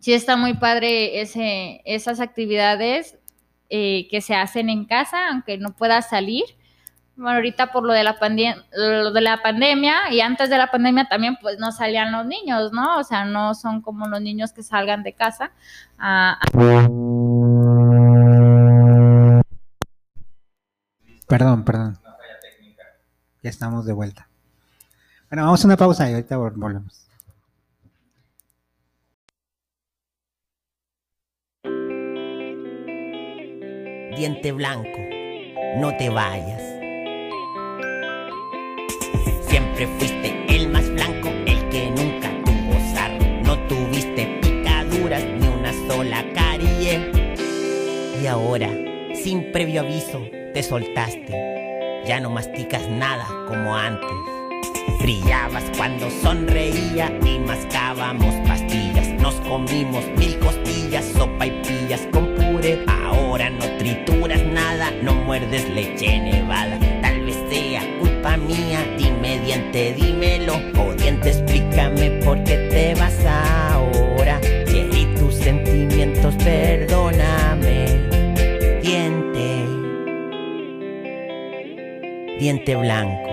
sí está muy padre ese, esas actividades eh, que se hacen en casa, aunque no puedas salir. Bueno, ahorita por lo de la pandemia, lo de la pandemia y antes de la pandemia también, pues no salían los niños, ¿no? O sea, no son como los niños que salgan de casa. a- Perdón, perdón. Ya estamos de vuelta. Bueno, vamos a una pausa y ahorita vol- volvemos. Diente blanco, no te vayas. Siempre fuiste el más blanco, el que nunca tuvo sarro. No tuviste picaduras ni una sola carie. Y ahora, sin previo aviso, te soltaste. Ya no masticas nada como antes. Brillabas cuando sonreía y mascábamos pastillas. Nos comimos mil costillas, sopa y pillas con puré. Ahora no trituras nada, no muerdes leche nevada. Tal vez sea culpa mía, diente, dímelo. O diente, explícame por qué te vas ahora. Herí tus sentimientos, perdóname. Diente, diente blanco.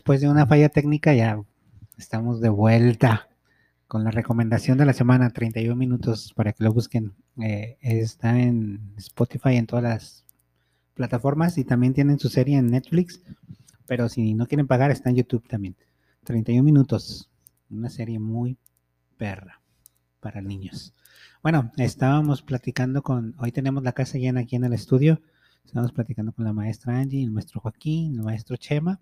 Después de una falla técnica, ya estamos de vuelta con la recomendación de la semana, 31 minutos para que lo busquen. Eh, está en Spotify, en todas las plataformas y también tienen su serie en Netflix, pero si no quieren pagar, está en YouTube también. 31 minutos, una serie muy perra para niños. Bueno, estábamos platicando con, hoy tenemos la casa llena aquí en el estudio, estábamos platicando con la maestra Angie, el maestro Joaquín, el maestro Chema,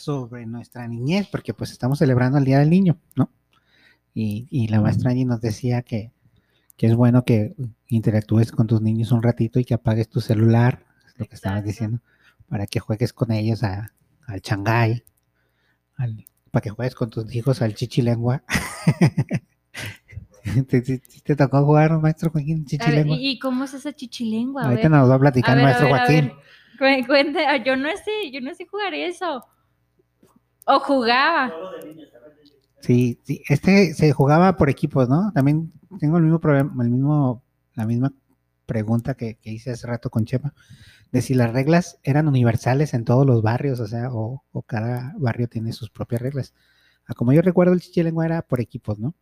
sobre nuestra niñez, porque pues estamos celebrando el Día del Niño, ¿no? Y, y la maestra Angie nos decía que, que es bueno que interactúes con tus niños un ratito y que apagues tu celular, es lo que estabas Exacto. diciendo, para que juegues con ellos a- al Shanghai, al- para que juegues con tus hijos al chichilengua. (laughs) ¿Te, te, te tocó jugar, maestro Joaquín, A ver, chichilengua? ¿y, cómo es esa chichilengua? A Ahorita nos va a platicar A a maestro a Joaquín. ver. Cu- cuente- ah, yo no sé, yo no sé jugar eso. O jugaba. Sí, sí, este se jugaba por equipos, ¿no? También tengo el mismo problema, el mismo, la misma pregunta que, hice hace rato con Chema, de si las reglas eran universales en todos los barrios, o sea, o, cada barrio tiene sus propias reglas. Como yo recuerdo, el chichilengua era por equipos, ¿no?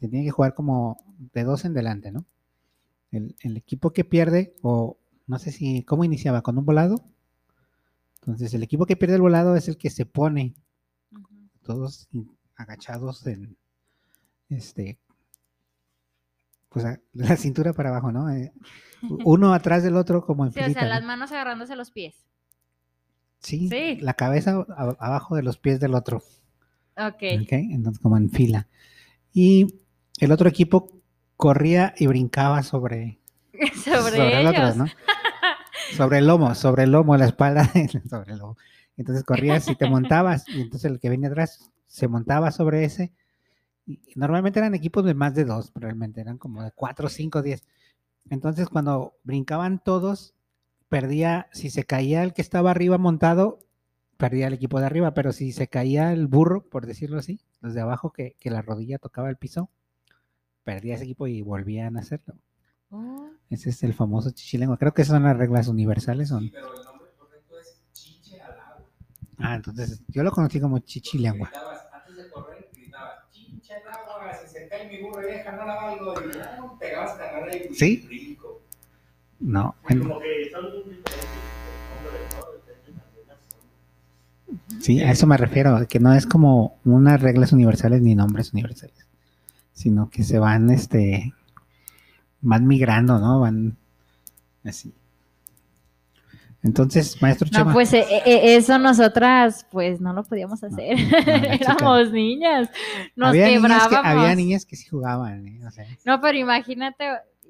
Tenía que jugar como de dos en delante, ¿no? El, el equipo que pierde, o no sé si, ¿cómo iniciaba? ¿Con un volado? Entonces, el equipo que pierde el volado es el que se pone todos agachados en este pues a- (laughs) la cintura para abajo, ¿no? Eh, (laughs) uno atrás del otro como en Sí, o sea, ¿no? las manos agarrándose los pies. Sí, sí. la cabeza a- abajo de los pies del otro, Ok. ¿ok? Entonces como en fila. Y el otro equipo corría y brincaba sobre, (laughs) Sobre, el otro. ¿no? Sobre el lomo, sobre el lomo, la espalda, sobre el lomo. Entonces corrías y te montabas, y entonces el que venía atrás se montaba sobre ese. Y normalmente eran equipos de más de dos, realmente eran como de cuatro, cinco, diez. Entonces cuando brincaban todos, perdía, si se caía el que estaba arriba montado, perdía el equipo de arriba, pero si se caía el burro, por decirlo así, los de abajo que, que la rodilla tocaba el piso, perdía ese equipo y volvían a hacerlo. Oh, Ese es el famoso chichilengua. Creo que esas son las reglas universales. Son... Pero nombre correcto es chiche al agua. Ah, entonces yo lo conocí como chichilengua. Gritabas, antes de correr, gritabas, chiche al agua, si se cae mi burro vieja, no la valgo. Y ya, pegabas carrera y ¿Sí? No, en- Como que son ¿no? Sí, a eso me refiero, que no es como unas reglas universales ni nombres universales, sino que se van, este, van migrando, ¿no? Van así. Entonces, maestro No, Chema. pues eh, eh, eso nosotras, pues no lo podíamos hacer. no, Éramos niñas. Nos había, niñas que, quebrábamos. había niñas que sí jugaban, ¿eh? O sea, No, pero imagínate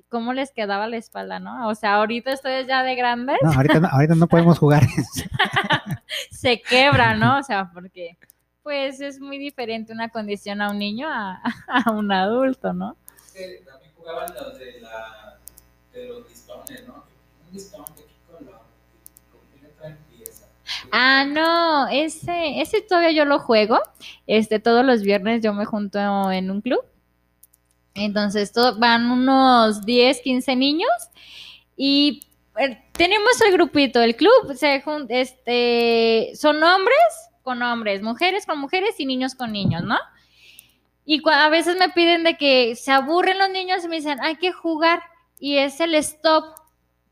cómo les quedaba la espalda, ¿no? O sea, ahorita ustedes ya de grandes no, ahorita no, ahorita no podemos jugar (laughs) se quebra, ¿no? O sea, porque pues es muy diferente una condición a un niño a, a un adulto, ¿no? También jugaban los de, la, de los listones, ¿no? Un listón de qué color, con qué letra empieza. Ah, no, ese, ese todavía yo lo juego. Este, todos los viernes yo me junto en un club. Entonces, to- van unos 10, 15 niños y eh, tenemos el grupito, el club, se jun- este, son hombres con hombres, mujeres con mujeres y niños con niños, ¿no? Y a veces me piden de que se aburren los niños y me dicen, hay que jugar. Y es el stop,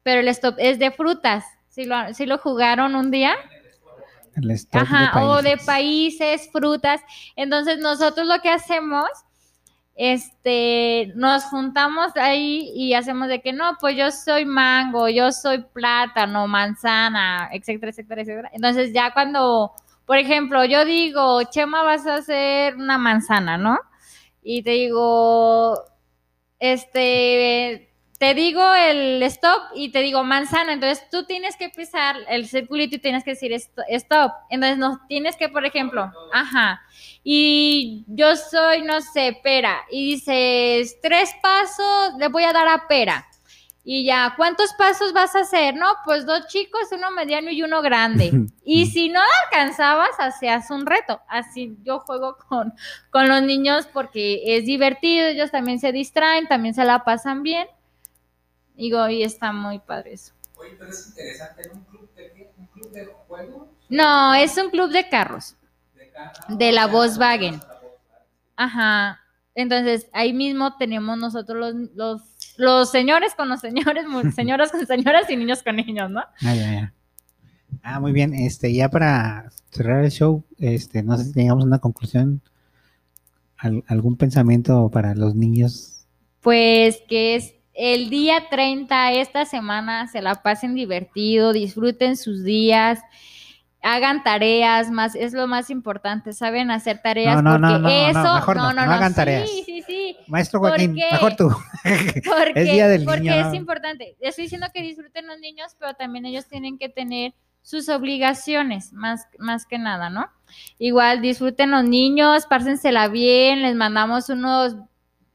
pero el stop es de frutas. Si lo, si lo jugaron un día. El stop de Ajá, o de países. países, frutas. Entonces nosotros lo que hacemos, este, nos juntamos ahí y hacemos de que no, pues yo soy mango, yo soy plátano, manzana, etcétera, etcétera, etcétera. Entonces ya cuando, por ejemplo, yo digo, Chema, vas a hacer una manzana, ¿no? Y te digo, este, te digo el stop y te digo manzana, entonces tú tienes que pisar el circulito y tienes que decir stop. Entonces nos tienes que, por ejemplo, ajá, y yo soy, no sé, pera, y dices, tres pasos le voy a dar a pera. Y ya, ¿cuántos pasos vas a hacer? No, pues dos chicos, uno mediano y uno grande. (laughs) Y si no alcanzabas, hacías un reto. Así yo juego con, con los niños porque es divertido, ellos también se distraen, también se la pasan bien. Digo, y está muy padre eso. Oye, pero es interesante, ¿no? ¿Un club de qué? ¿Un club de juego? No, es un club de carros, De cada- de la Volkswagen. la Volkswagen. Ajá. Entonces, ahí mismo tenemos nosotros los, los, los señores con los señores, (laughs) señoras con señoras y niños con niños, ¿no? Ah, ya, ya. Ah, muy bien. Este, ya para cerrar el show, este, no sé si tengamos una conclusión, al- algún pensamiento para los niños. Pues que es el día 30, esta semana, se la pasen divertido, disfruten sus días, hagan tareas, más, es lo más importante, saben hacer tareas No, no, no, porque no, no, eso, mejor no, no hagan sí, tareas. Sí, sí, Maestro ¿Por Joaquín, qué? mejor tú. (laughs) Porque, Es Día del porque Niño, es ¿no? importante. Estoy diciendo que disfruten los niños, pero también ellos tienen que tener sus obligaciones, más, más que nada, ¿no? Igual disfruten los niños, pásensela bien, les mandamos unos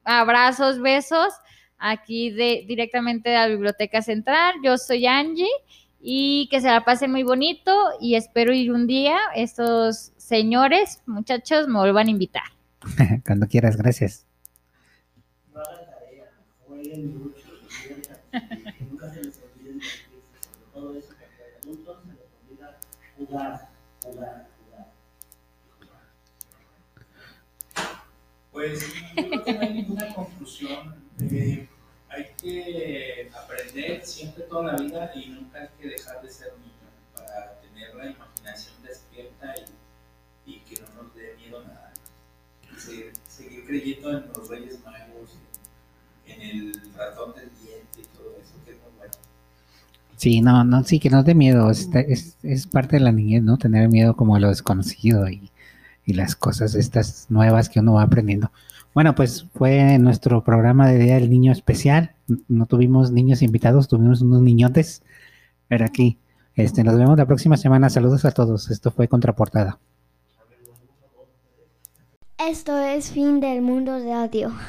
abrazos, besos aquí de, directamente de la Biblioteca Central. Yo soy Angie y que se la pasen muy bonito y espero ir un día, estos señores, muchachos, me vuelvan a invitar. (laughs) Cuando quieras, gracias. No hagan tarea, jueguen mucho, diviértanse, que nunca se les olvide divertirse, sobre todo eso que a los adultos se les olvida jugar, jugar, jugar. Pues no hay ninguna conclusión. Eh, aprender siempre toda la vida y nunca hay que dejar de ser niño para tener la imaginación despierta y, que no nos dé miedo nada. Seguir, creyendo en los Reyes Magos, en, el ratón del diente y todo eso, que es muy bueno. Sí, no, no, sí, que no dé miedo. Es, es, parte de la niñez, ¿no? Tener miedo como a lo desconocido y las cosas estas nuevas que uno va aprendiendo. Bueno, pues fue nuestro programa de Día del Niño especial. No tuvimos niños invitados, tuvimos unos niñotes. Pero aquí, este, nos vemos la próxima semana. Saludos a todos. Esto fue Contraportada. Esto es fin del mundo de audio.